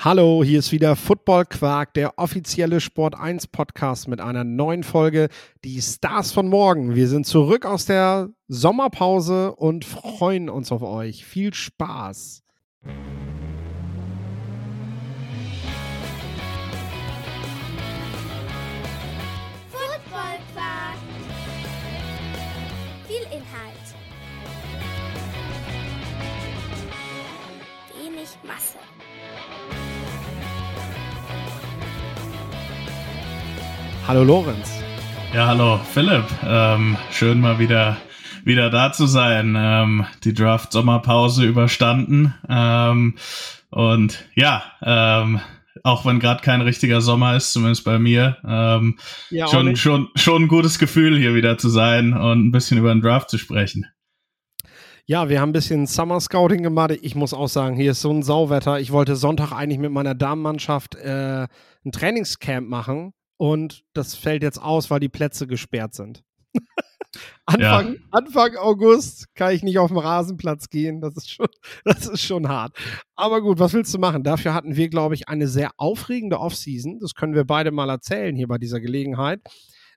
Hallo, hier ist wieder Football Quark, der offizielle Sport 1 Podcast mit einer neuen Folge, die Stars von morgen. Wir sind zurück aus der Sommerpause und freuen uns auf euch. Viel Spaß. Football Quark. Viel Inhalt. Wenig Masse. Hallo Lorenz. Ja, hallo Philipp. Ähm, schön mal wieder wieder da zu sein. Ähm, die Draft Sommerpause überstanden ähm, und ja, ähm, auch wenn gerade kein richtiger Sommer ist, zumindest bei mir, ähm, Ja, schon schon schon ein gutes Gefühl hier wieder zu sein und ein bisschen über den Draft zu sprechen. Ja, wir haben ein bisschen Summer Scouting gemacht. Ich muss auch sagen, hier ist so ein Sauwetter. Ich wollte Sonntag eigentlich mit meiner Damenmannschaft äh, ein Trainingscamp machen und das fällt jetzt aus, weil die Plätze gesperrt sind. Anfang, Anfang August kann ich nicht auf den Rasenplatz gehen. Das ist, schon, das ist schon hart. Aber gut, was willst du machen? Dafür hatten wir, glaube ich, eine sehr aufregende Offseason. Das können wir beide mal erzählen hier bei dieser Gelegenheit.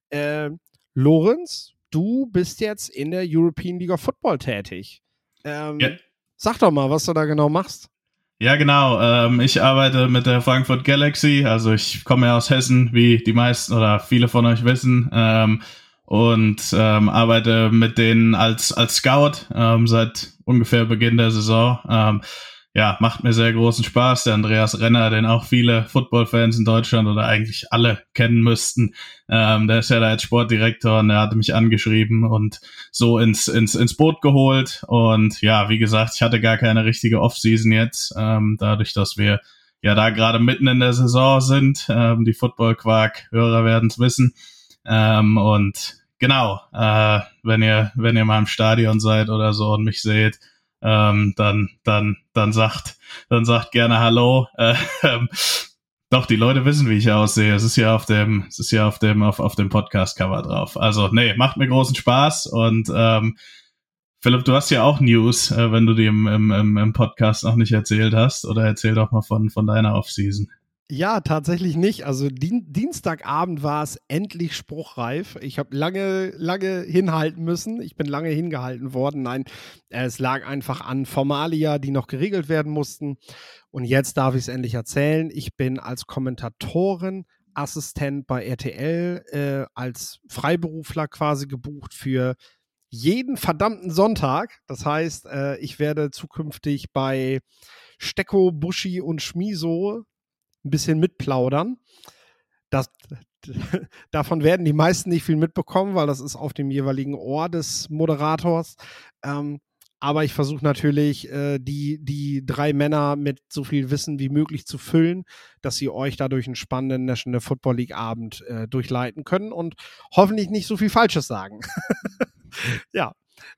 Äh, Lorenz, du bist jetzt in der European League of Football tätig. Ähm, Ja. Sag doch mal, was du da genau machst. Ja, genau. Ähm, ich arbeite mit der Frankfurt Galaxy. Also ich komme ja aus Hessen, wie die meisten oder viele von euch wissen. Ähm, und ähm, arbeite mit denen als, als Scout ähm, seit ungefähr Beginn der Saison. Ja, macht mir sehr großen Spaß. Der Andreas Renner, den auch viele Football-Fans in Deutschland oder eigentlich alle kennen müssten, ähm, der ist ja da jetzt Sportdirektor und der hatte mich angeschrieben und so ins, ins, ins Boot geholt. Und ja, wie gesagt, ich hatte gar keine richtige Offseason jetzt, ähm, dadurch, dass wir ja da gerade mitten in der Saison sind. Ähm, die Football-Quark-Hörer werden es wissen. Ähm, und genau, äh, wenn ihr, wenn ihr mal im Stadion seid oder so und mich seht, ähm, dann, dann, dann sagt, dann sagt gerne Hallo. Äh, ähm, doch, die Leute wissen, wie ich aussehe. Es ist ja auf dem, es ist ja auf dem, auf, auf dem Podcast-Cover drauf. Also, nee, macht mir großen Spaß und ähm, Philipp, du hast ja auch News, äh, wenn du die im, im, im, Podcast noch nicht erzählt hast. Oder erzähl doch mal von, von deiner Offseason. Ja, tatsächlich nicht. Also Dien Dienstagabend war es endlich spruchreif. Ich habe lange, lange hinhalten müssen. Ich bin lange hingehalten worden. Nein, es lag einfach an Formalia, die noch geregelt werden mussten. Und jetzt darf ich es endlich erzählen. Ich bin als Kommentatorin Assistent bei RTL äh, als Freiberufler quasi gebucht für jeden verdammten Sonntag. Das heißt, äh, ich werde zukünftig bei Stecko, Buschi und Schmiso ein bisschen mitplaudern. Das, davon werden die meisten nicht viel mitbekommen, weil das ist auf dem jeweiligen Ohr des Moderators. Ähm, aber ich versuche natürlich, äh, die, die drei Männer mit so viel Wissen wie möglich zu füllen, dass sie euch dadurch einen spannenden National Football League Abend äh, durchleiten können und hoffentlich nicht so viel Falsches sagen. ja,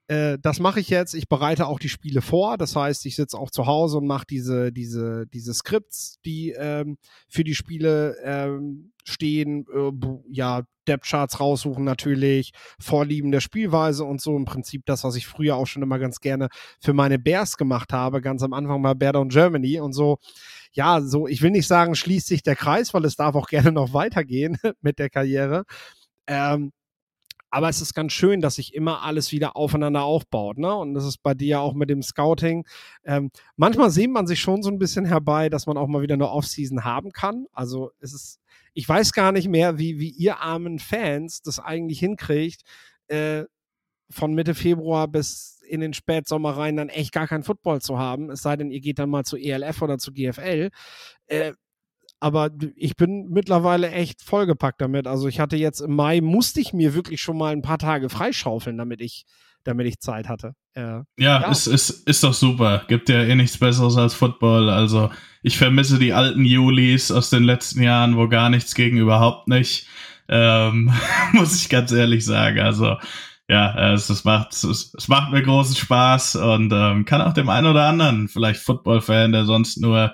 äh, das mache ich jetzt. Ich bereite auch die Spiele vor. Das heißt, ich sitze auch zu Hause und mache diese, diese, diese Skripts, die ähm, für die Spiele ähm, stehen. Äh, ja, Depth-Charts raussuchen natürlich, Vorlieben der Spielweise und so. Im Prinzip das, was ich früher auch schon immer ganz gerne für meine Bears gemacht habe. Ganz am Anfang mal Bear Down Germany und so. Ja, so, ich will nicht sagen, schließt sich der Kreis, weil es darf auch gerne noch weitergehen mit der Karriere. Ähm, aber es ist ganz schön, dass sich immer alles wieder aufeinander aufbaut, ne? Und das ist bei dir auch mit dem Scouting. Ähm, manchmal sehnt man sich schon so ein bisschen herbei, dass man auch mal wieder eine Offseason haben kann. Also es ist, ich weiß gar nicht mehr, wie, wie ihr armen Fans das eigentlich hinkriegt, äh, von Mitte Februar bis in den Spätsommer rein dann echt gar kein Football zu haben. Es sei denn, ihr geht dann mal zu ELF oder zu GFL. Äh, aber ich bin mittlerweile echt vollgepackt damit. Also ich hatte jetzt im Mai, musste ich mir wirklich schon mal ein paar Tage freischaufeln, damit ich, damit ich Zeit hatte. Äh, Ja, Ja. Ist, ist, ist doch super. Gibt ja eh nichts Besseres als Football. Also ich vermisse die alten Julis aus den letzten Jahren, wo gar nichts ging, überhaupt nicht. Ähm, muss ich ganz ehrlich sagen. Also ja, es, es, macht, es, es macht mir großen Spaß und ähm, kann auch dem einen oder anderen, vielleicht Football-Fan, der sonst nur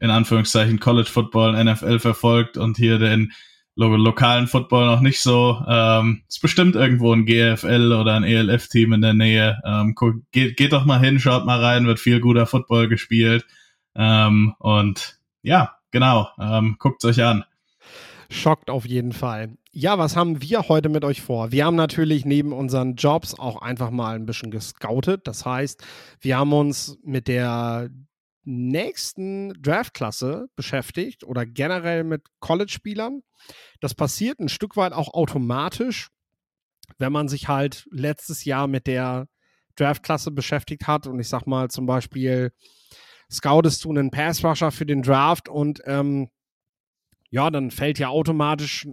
in Anführungszeichen College Football, NFL verfolgt und hier den lo lokalen Football noch nicht so. Ähm, ist bestimmt irgendwo ein GFL oder ein ELF-Team in der Nähe. Ähm, geht, geht doch mal hin, schaut mal rein, wird viel guter Football gespielt. Ähm, und ja, genau, ähm, guckt euch an. Schockt auf jeden Fall. Ja, was haben wir heute mit euch vor? Wir haben natürlich neben unseren Jobs auch einfach mal ein bisschen gescoutet. Das heißt, wir haben uns mit der nächsten Draftklasse beschäftigt oder generell mit College-Spielern. Das passiert ein Stück weit auch automatisch, wenn man sich halt letztes Jahr mit der Draftklasse beschäftigt hat und ich sag mal zum Beispiel scoutest du einen Pass-Rusher für den Draft und ähm, ja, dann fällt ja automatisch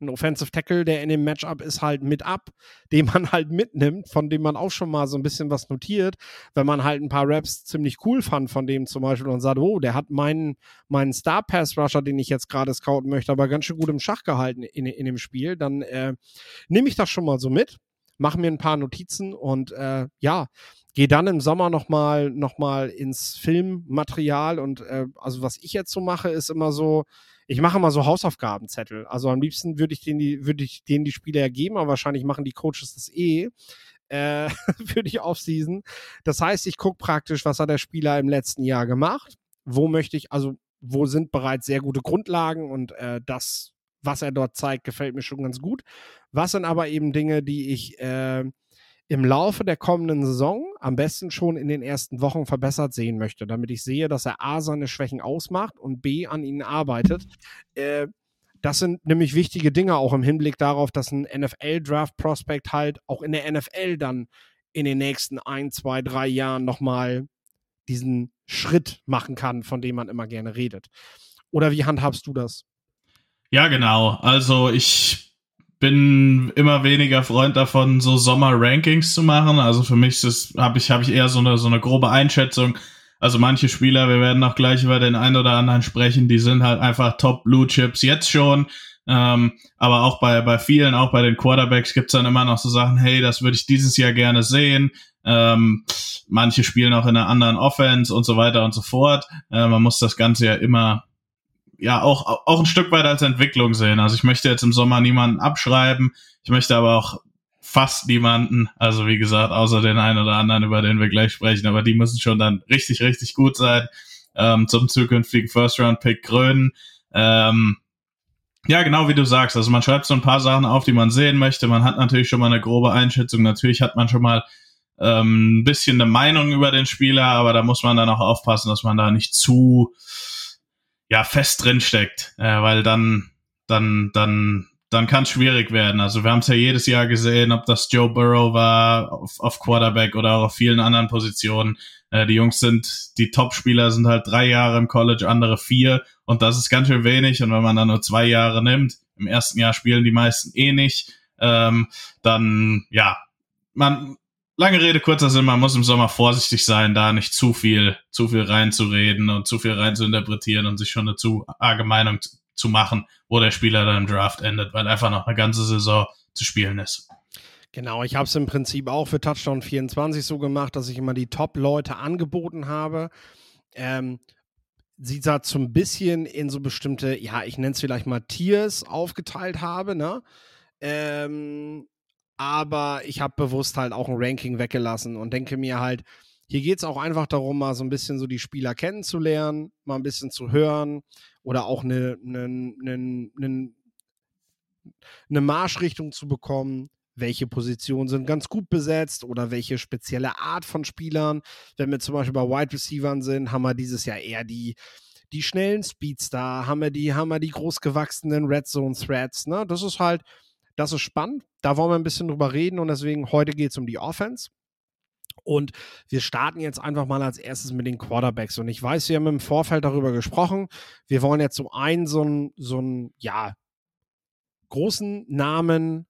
ein Offensive Tackle, der in dem Matchup ist, halt mit ab, den man halt mitnimmt, von dem man auch schon mal so ein bisschen was notiert, wenn man halt ein paar Raps ziemlich cool fand von dem zum Beispiel und sagt, oh, der hat meinen, meinen Star Pass Rusher, den ich jetzt gerade scouten möchte, aber ganz schön gut im Schach gehalten in, in dem Spiel, dann äh, nehme ich das schon mal so mit, mache mir ein paar Notizen und äh, ja, gehe dann im Sommer nochmal noch mal ins Filmmaterial und äh, also was ich jetzt so mache, ist immer so, ich mache mal so Hausaufgabenzettel. Also am liebsten würde ich denen die, würde ich denen die Spieler ergeben, aber wahrscheinlich machen die Coaches das eh. Äh, für die Offseason. Das heißt, ich gucke praktisch, was hat der Spieler im letzten Jahr gemacht. Wo möchte ich, also wo sind bereits sehr gute Grundlagen und äh, das, was er dort zeigt, gefällt mir schon ganz gut. Was sind aber eben Dinge, die ich äh, im Laufe der kommenden Saison am besten schon in den ersten Wochen verbessert sehen möchte, damit ich sehe, dass er A seine Schwächen ausmacht und B an ihnen arbeitet. Äh, das sind nämlich wichtige Dinge auch im Hinblick darauf, dass ein NFL-Draft-Prospect halt auch in der NFL dann in den nächsten ein, zwei, drei Jahren nochmal diesen Schritt machen kann, von dem man immer gerne redet. Oder wie handhabst du das? Ja, genau. Also ich bin immer weniger Freund davon, so Sommer-Rankings zu machen. Also für mich habe ich, hab ich eher so eine, so eine grobe Einschätzung. Also manche Spieler, wir werden auch gleich über den einen oder anderen sprechen, die sind halt einfach Top Blue Chips jetzt schon. Ähm, aber auch bei, bei vielen, auch bei den Quarterbacks gibt's dann immer noch so Sachen, hey, das würde ich dieses Jahr gerne sehen. Ähm, manche spielen auch in einer anderen Offense und so weiter und so fort. Äh, man muss das Ganze ja immer ja auch, auch ein Stück weit als Entwicklung sehen. Also ich möchte jetzt im Sommer niemanden abschreiben. Ich möchte aber auch fast niemanden, also wie gesagt, außer den einen oder anderen, über den wir gleich sprechen, aber die müssen schon dann richtig, richtig gut sein ähm, zum zukünftigen First-Round-Pick krönen. Ähm, ja, genau wie du sagst. Also man schreibt so ein paar Sachen auf, die man sehen möchte. Man hat natürlich schon mal eine grobe Einschätzung. Natürlich hat man schon mal ähm, ein bisschen eine Meinung über den Spieler, aber da muss man dann auch aufpassen, dass man da nicht zu ja fest drin steckt, äh, weil dann dann dann dann kann es schwierig werden. Also wir haben es ja jedes Jahr gesehen, ob das Joe Burrow war auf, auf Quarterback oder auch auf vielen anderen Positionen. Äh, die Jungs sind, die Top-Spieler sind halt drei Jahre im College, andere vier und das ist ganz schön wenig. Und wenn man dann nur zwei Jahre nimmt, im ersten Jahr spielen die meisten eh nicht, ähm, dann ja, man lange Rede, kurzer Sinn, man muss im Sommer vorsichtig sein, da nicht zu viel, zu viel reinzureden und zu viel reinzuinterpretieren und sich schon eine zu arge Meinung zu machen, wo der Spieler dann im Draft endet, weil einfach noch eine ganze Saison zu spielen ist. Genau, ich habe es im Prinzip auch für Touchdown 24 so gemacht, dass ich immer die Top-Leute angeboten habe. Ähm, sie da so ein bisschen in so bestimmte, ja, ich nenne es vielleicht mal Tiers aufgeteilt habe, ne? Ähm, aber ich habe bewusst halt auch ein Ranking weggelassen und denke mir halt, hier geht es auch einfach darum, mal so ein bisschen so die Spieler kennenzulernen, mal ein bisschen zu hören oder auch eine, eine, eine, eine, eine Marschrichtung zu bekommen. Welche Positionen sind ganz gut besetzt oder welche spezielle Art von Spielern. Wenn wir zum Beispiel bei Wide Receivern sind, haben wir dieses Jahr eher die, die schnellen Speedstar, haben wir die, haben wir die großgewachsenen Red Zone Threads. Ne? Das ist halt, das ist spannend. Da wollen wir ein bisschen drüber reden und deswegen heute geht es um die Offense. Und wir starten jetzt einfach mal als erstes mit den Quarterbacks. Und ich weiß, wir haben im Vorfeld darüber gesprochen. Wir wollen jetzt zum einen so einen, so einen, ja, großen Namen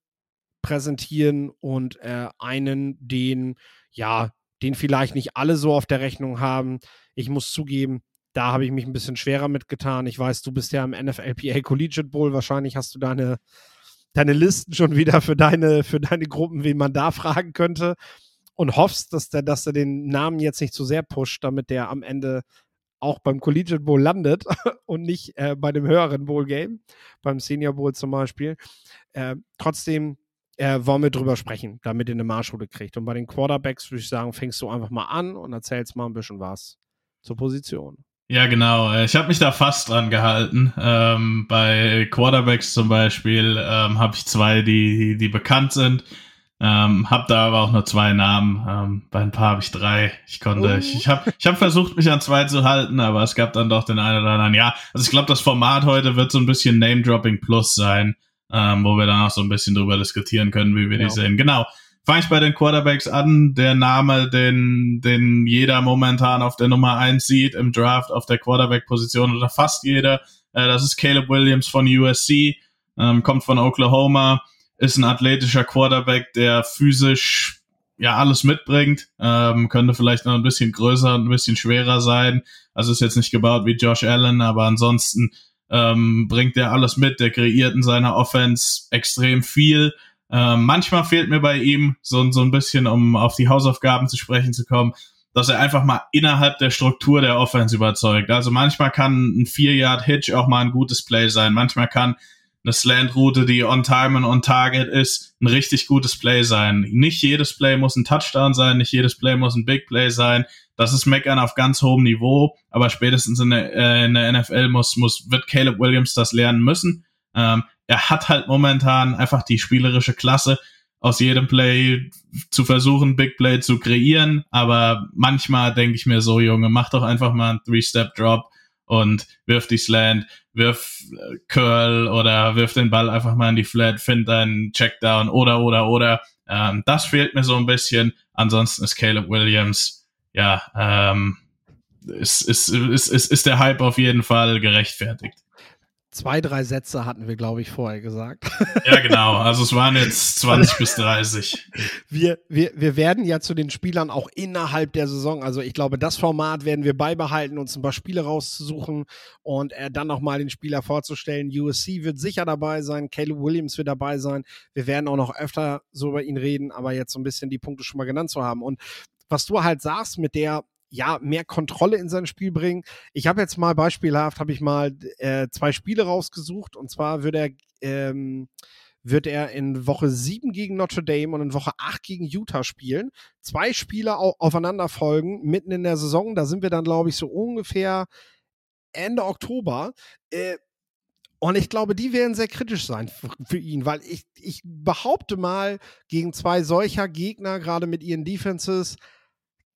präsentieren und äh, einen, den, ja, den vielleicht nicht alle so auf der Rechnung haben. Ich muss zugeben, da habe ich mich ein bisschen schwerer mitgetan. Ich weiß, du bist ja im NFLPA Collegiate Bowl. Wahrscheinlich hast du deine deine Listen schon wieder für deine, für deine Gruppen, wen man da fragen könnte. Und hoffst, dass der, dass er den Namen jetzt nicht zu sehr pusht, damit der am Ende auch beim Collegiate Bowl landet und nicht äh, bei dem höheren Bowl Game, beim Senior Bowl zum Beispiel. Äh, trotzdem äh, wollen wir drüber sprechen, damit ihr eine Marschroute kriegt. Und bei den Quarterbacks würde ich sagen, fängst du einfach mal an und erzählst mal ein bisschen was zur Position. Ja, genau. Ich habe mich da fast dran gehalten. Ähm, bei Quarterbacks zum Beispiel ähm, habe ich zwei, die, die bekannt sind. Ähm, hab da aber auch nur zwei Namen. Ähm, bei ein paar habe ich drei. Ich konnte, oh. ich, ich habe ich hab versucht, mich an zwei zu halten, aber es gab dann doch den einen oder anderen. Ja, also ich glaube, das Format heute wird so ein bisschen Name-Dropping Plus sein, ähm, wo wir dann auch so ein bisschen drüber diskutieren können, wie wir genau. die sehen. Genau. Fange ich bei den Quarterbacks an. Der Name, den, den jeder momentan auf der Nummer eins sieht im Draft auf der Quarterback-Position oder fast jeder, äh, das ist Caleb Williams von USC, ähm, kommt von Oklahoma ist ein athletischer Quarterback, der physisch ja alles mitbringt. Ähm, könnte vielleicht noch ein bisschen größer, ein bisschen schwerer sein. Also ist jetzt nicht gebaut wie Josh Allen, aber ansonsten ähm, bringt er alles mit. Der kreiert in seiner Offense extrem viel. Ähm, manchmal fehlt mir bei ihm so, so ein bisschen, um auf die Hausaufgaben zu sprechen zu kommen, dass er einfach mal innerhalb der Struktur der Offense überzeugt. Also manchmal kann ein Vier-Yard-Hitch auch mal ein gutes Play sein. Manchmal kann eine Slant-Route, die on time und on target ist, ein richtig gutes Play sein. Nicht jedes Play muss ein Touchdown sein, nicht jedes Play muss ein Big Play sein. Das ist Meckern auf ganz hohem Niveau, aber spätestens in der, äh, in der NFL muss, muss, wird Caleb Williams das lernen müssen. Ähm, er hat halt momentan einfach die spielerische Klasse, aus jedem Play zu versuchen, Big Play zu kreieren, aber manchmal denke ich mir so, Junge, mach doch einfach mal einen Three-Step-Drop und wirf die Slant, wirf äh, Curl oder wirf den Ball einfach mal in die Flat, find einen Checkdown oder, oder, oder. Ähm, das fehlt mir so ein bisschen. Ansonsten ist Caleb Williams, ja, ähm, ist, ist, ist, ist, ist der Hype auf jeden Fall gerechtfertigt. Zwei, drei Sätze hatten wir, glaube ich, vorher gesagt. Ja, genau. Also es waren jetzt 20 bis 30. Wir, wir, wir werden ja zu den Spielern auch innerhalb der Saison, also ich glaube, das Format werden wir beibehalten, uns ein paar Spiele rauszusuchen und äh, dann nochmal den Spieler vorzustellen. USC wird sicher dabei sein, Caleb Williams wird dabei sein. Wir werden auch noch öfter so über ihn reden, aber jetzt so ein bisschen die Punkte schon mal genannt zu haben. Und was du halt sagst mit der ja, mehr Kontrolle in sein Spiel bringen. Ich habe jetzt mal beispielhaft, habe ich mal äh, zwei Spiele rausgesucht und zwar wird er, ähm, wird er in Woche 7 gegen Notre Dame und in Woche 8 gegen Utah spielen. Zwei Spiele au aufeinander folgen, mitten in der Saison. Da sind wir dann, glaube ich, so ungefähr Ende Oktober. Äh, und ich glaube, die werden sehr kritisch sein für, ihn, weil ich, ich behaupte mal, gegen zwei solcher Gegner, gerade mit ihren Defenses,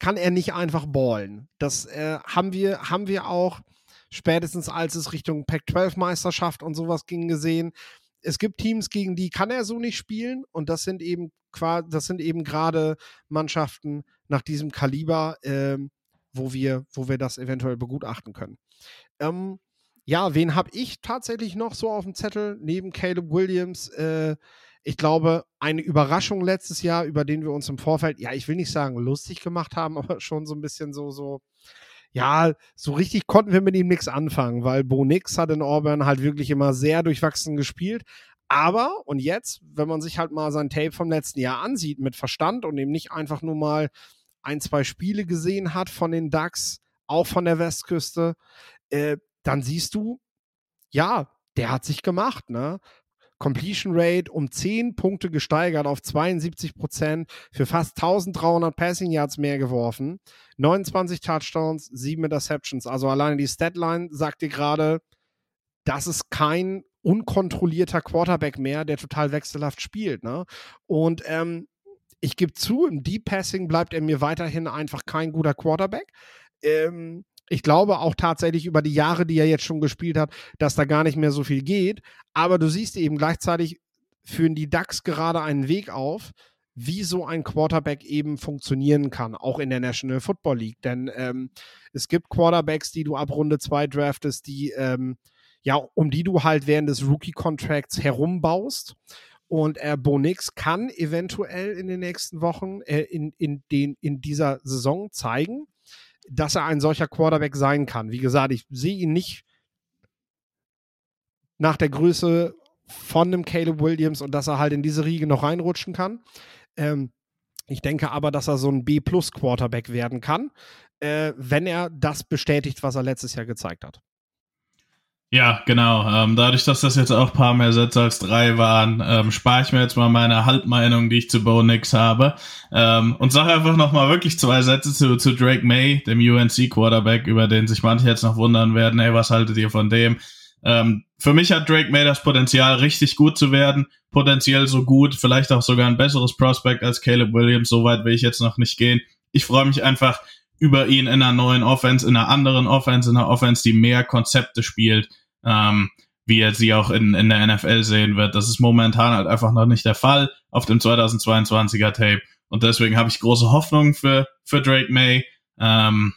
kann er nicht einfach ballen. Das äh, haben, wir, haben wir auch spätestens als es Richtung Pac-12-Meisterschaft und sowas ging gesehen. Es gibt Teams, gegen die kann er so nicht spielen und das sind eben das sind eben gerade Mannschaften nach diesem Kaliber, äh, wo wir, wo wir das eventuell begutachten können. Ähm, ja, wen habe ich tatsächlich noch so auf dem Zettel neben Caleb Williams? Äh, ich glaube, eine Überraschung letztes Jahr, über den wir uns im Vorfeld, ja, ich will nicht sagen lustig gemacht haben, aber schon so ein bisschen so, so, ja, so richtig konnten wir mit ihm nichts anfangen, weil Bo Nix hat in Auburn halt wirklich immer sehr durchwachsen gespielt. Aber, und jetzt, wenn man sich halt mal sein Tape vom letzten Jahr ansieht, mit Verstand und eben nicht einfach nur mal ein, zwei Spiele gesehen hat von den Ducks, auch von der Westküste, äh, dann siehst du, ja, der hat sich gemacht, ne? Completion Rate um 10 Punkte gesteigert auf 72 Prozent, für fast 1300 Passing Yards mehr geworfen, 29 Touchdowns, 7 Interceptions. Also alleine die Statline sagt dir gerade, das ist kein unkontrollierter Quarterback mehr, der total wechselhaft spielt. Ne? Und ähm, ich gebe zu, im Deep Passing bleibt er mir weiterhin einfach kein guter Quarterback. Ähm, ich glaube auch tatsächlich über die Jahre, die er jetzt schon gespielt hat, dass da gar nicht mehr so viel geht. Aber du siehst eben gleichzeitig führen die Ducks gerade einen Weg auf, wie so ein Quarterback eben funktionieren kann, auch in der National Football League. Denn ähm, es gibt Quarterbacks, die du ab Runde 2 draftest, die, ähm, ja, um die du halt während des Rookie-Contracts herumbaust. Und äh, Bonix kann eventuell in den nächsten Wochen, äh, in, in, den, in dieser Saison zeigen, dass er ein solcher Quarterback sein kann. Wie gesagt, ich sehe ihn nicht nach der Größe von einem Caleb Williams und dass er halt in diese Riege noch reinrutschen kann. Ähm, ich denke aber, dass er so ein B-Plus-Quarterback werden kann, äh, wenn er das bestätigt, was er letztes Jahr gezeigt hat. Ja, genau. Ähm, dadurch, dass das jetzt auch ein paar mehr Sätze als drei waren, ähm, spare ich mir jetzt mal meine Halbmeinung, die ich zu Bo Nix habe. Ähm, und sage einfach nochmal wirklich zwei Sätze zu, zu Drake May, dem UNC-Quarterback, über den sich manche jetzt noch wundern werden, ey, was haltet ihr von dem? Ähm, für mich hat Drake May das Potenzial, richtig gut zu werden. Potenziell so gut, vielleicht auch sogar ein besseres Prospect als Caleb Williams. So weit will ich jetzt noch nicht gehen. Ich freue mich einfach über ihn in einer neuen Offense, in einer anderen Offense, in einer Offense, die mehr Konzepte spielt ähm, wie er sie auch in, in der NFL sehen wird. Das ist momentan halt einfach noch nicht der Fall auf dem 2022er Tape. Und deswegen habe ich große Hoffnung für, für Drake May. Ähm,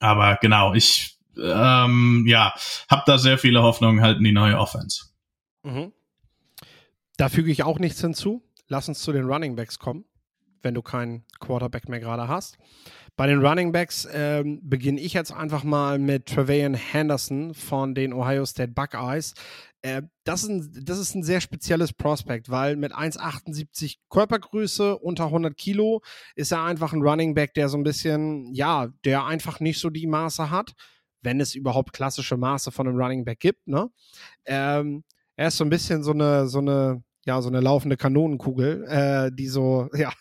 aber genau, ich ähm, ja, habe da sehr viele Hoffnungen halt in die neue Offense. Mhm. Da füge ich auch nichts hinzu. Lass uns zu den Running Backs kommen, wenn du keinen Quarterback mehr gerade hast. Bei den Running Backs ähm, beginne ich jetzt einfach mal mit Trevayan Henderson von den Ohio State Buckeyes. Äh, das, ist ein, das ist ein sehr spezielles Prospekt, weil mit 1,78 Körpergröße unter 100 Kilo ist er einfach ein Running Back, der so ein bisschen, ja, der einfach nicht so die Maße hat, wenn es überhaupt klassische Maße von einem Running Back gibt. Ne? Ähm, er ist so ein bisschen so eine, so eine, ja, so eine laufende Kanonenkugel, äh, die so, ja,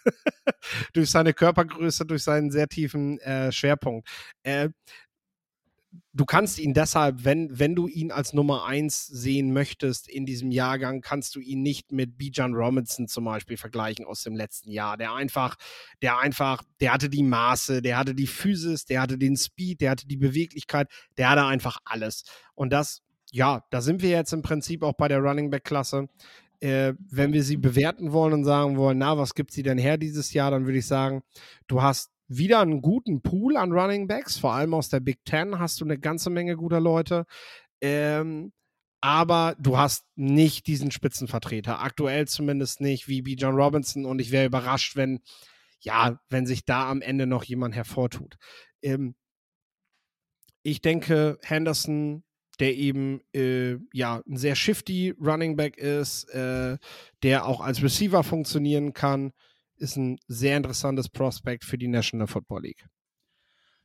durch seine Körpergröße, durch seinen sehr tiefen äh, Schwerpunkt. Äh, du kannst ihn deshalb, wenn, wenn du ihn als Nummer eins sehen möchtest in diesem Jahrgang, kannst du ihn nicht mit Bijan Robinson zum Beispiel vergleichen aus dem letzten Jahr. Der einfach, der einfach, der hatte die Maße, der hatte die Physis, der hatte den Speed, der hatte die Beweglichkeit, der hatte einfach alles. Und das, ja, da sind wir jetzt im Prinzip auch bei der Running Back Klasse äh, wenn wir sie bewerten wollen und sagen wollen, na, was gibt sie denn her dieses Jahr, dann würde ich sagen, du hast wieder einen guten Pool an Running Backs, vor allem aus der Big Ten hast du eine ganze Menge guter Leute. Ähm, aber du hast nicht diesen Spitzenvertreter. Aktuell zumindest nicht, wie B. John Robinson. Und ich wäre überrascht, wenn, ja, wenn sich da am Ende noch jemand hervortut. Ähm, ich denke, Henderson der eben äh, ja ein sehr shifty Running Back ist, äh, der auch als Receiver funktionieren kann, ist ein sehr interessantes Prospect für die National Football League.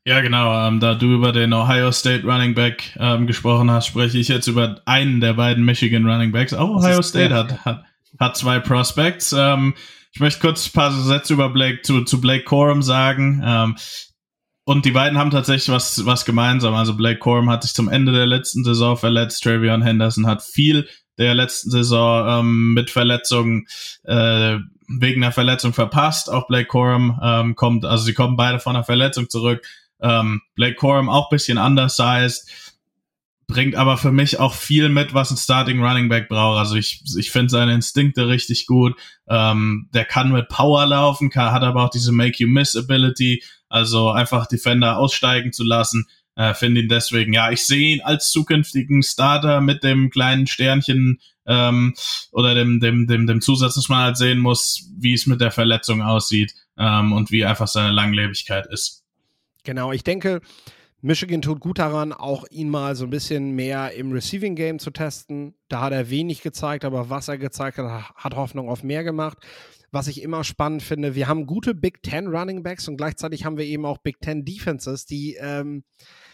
Ja, genau. Ähm, da du über den Ohio State Running Back ähm, gesprochen hast, spreche ich jetzt über einen der beiden Michigan Running Backs. Auch Ohio State hat, hat, hat zwei Prospects. Ähm, ich möchte kurz ein paar Sätze über Blake zu, zu Blake Corum sagen. Ähm, und die beiden haben tatsächlich was, was gemeinsam. Also Blake Corum hat sich zum Ende der letzten Saison verletzt. Travion Henderson hat viel der letzten Saison ähm, mit Verletzungen äh, wegen einer Verletzung verpasst. Auch Blake Corum ähm, kommt, also sie kommen beide von einer Verletzung zurück. Ähm, Blake Corum auch bisschen undersized, bringt aber für mich auch viel mit, was ein Starting Running Back braucht. Also ich, ich finde seine Instinkte richtig gut. Ähm, der kann mit Power laufen, kann, hat aber auch diese Make You Miss Ability. Also einfach Defender aussteigen zu lassen, äh, finde ihn deswegen, ja, ich sehe ihn als zukünftigen Starter mit dem kleinen Sternchen ähm, oder dem, dem, dem, dem Zusatz, dass man halt sehen muss, wie es mit der Verletzung aussieht ähm, und wie einfach seine Langlebigkeit ist. Genau, ich denke, Michigan tut gut daran, auch ihn mal so ein bisschen mehr im Receiving Game zu testen. Da hat er wenig gezeigt, aber was er gezeigt hat, hat Hoffnung auf mehr gemacht was ich immer spannend finde. Wir haben gute Big Ten Running Backs und gleichzeitig haben wir eben auch Big Ten Defenses, die ähm,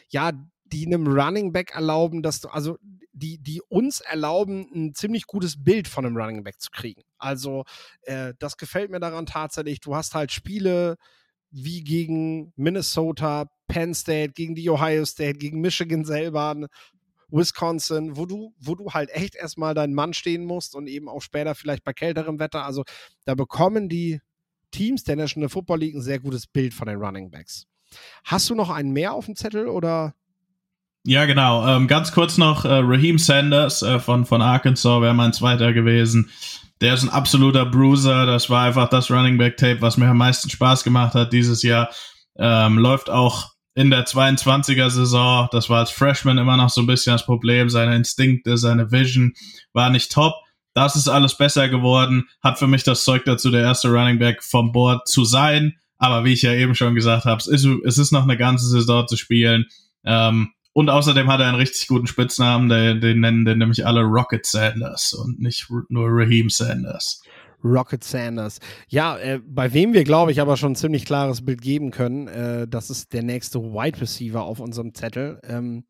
ja, die einem Running Back erlauben, dass du, also die, die uns erlauben, ein ziemlich gutes Bild von einem Running Back zu kriegen. Also äh, das gefällt mir daran tatsächlich. Du hast halt Spiele wie gegen Minnesota, Penn State, gegen die Ohio State, gegen Michigan selber, Wisconsin, wo du, wo du halt echt erstmal deinen Mann stehen musst und eben auch später vielleicht bei kälterem Wetter. Also da bekommen die Teams der National Football League ein sehr gutes Bild von den Running Backs. Hast du noch einen mehr auf dem Zettel oder? Ja, genau. Ähm, ganz kurz noch äh, Raheem Sanders äh, von, von Arkansas wäre mein zweiter gewesen. Der ist ein absoluter Bruiser. Das war einfach das Running Back Tape, was mir am meisten Spaß gemacht hat dieses Jahr. Ähm, läuft auch in der 22er Saison. Das war als Freshman immer noch so ein bisschen das Problem. Seine Instinkte, seine Vision war nicht top. Das ist alles besser geworden. Hat für mich das Zeug dazu, der erste Running Back vom Board zu sein. Aber wie ich ja eben schon gesagt habe, es ist, es ist noch eine ganze Saison zu spielen. Ähm, und außerdem hat er einen richtig guten Spitznamen, den, den nennen den nämlich alle Rocket Sanders und nicht nur Raheem Sanders. Rocket Sanders. Ja, äh, bei wem wir, glaube ich, aber schon ein ziemlich klares Bild geben können, äh, das ist der nächste Wide Receiver auf unserem Zettel. Ähm,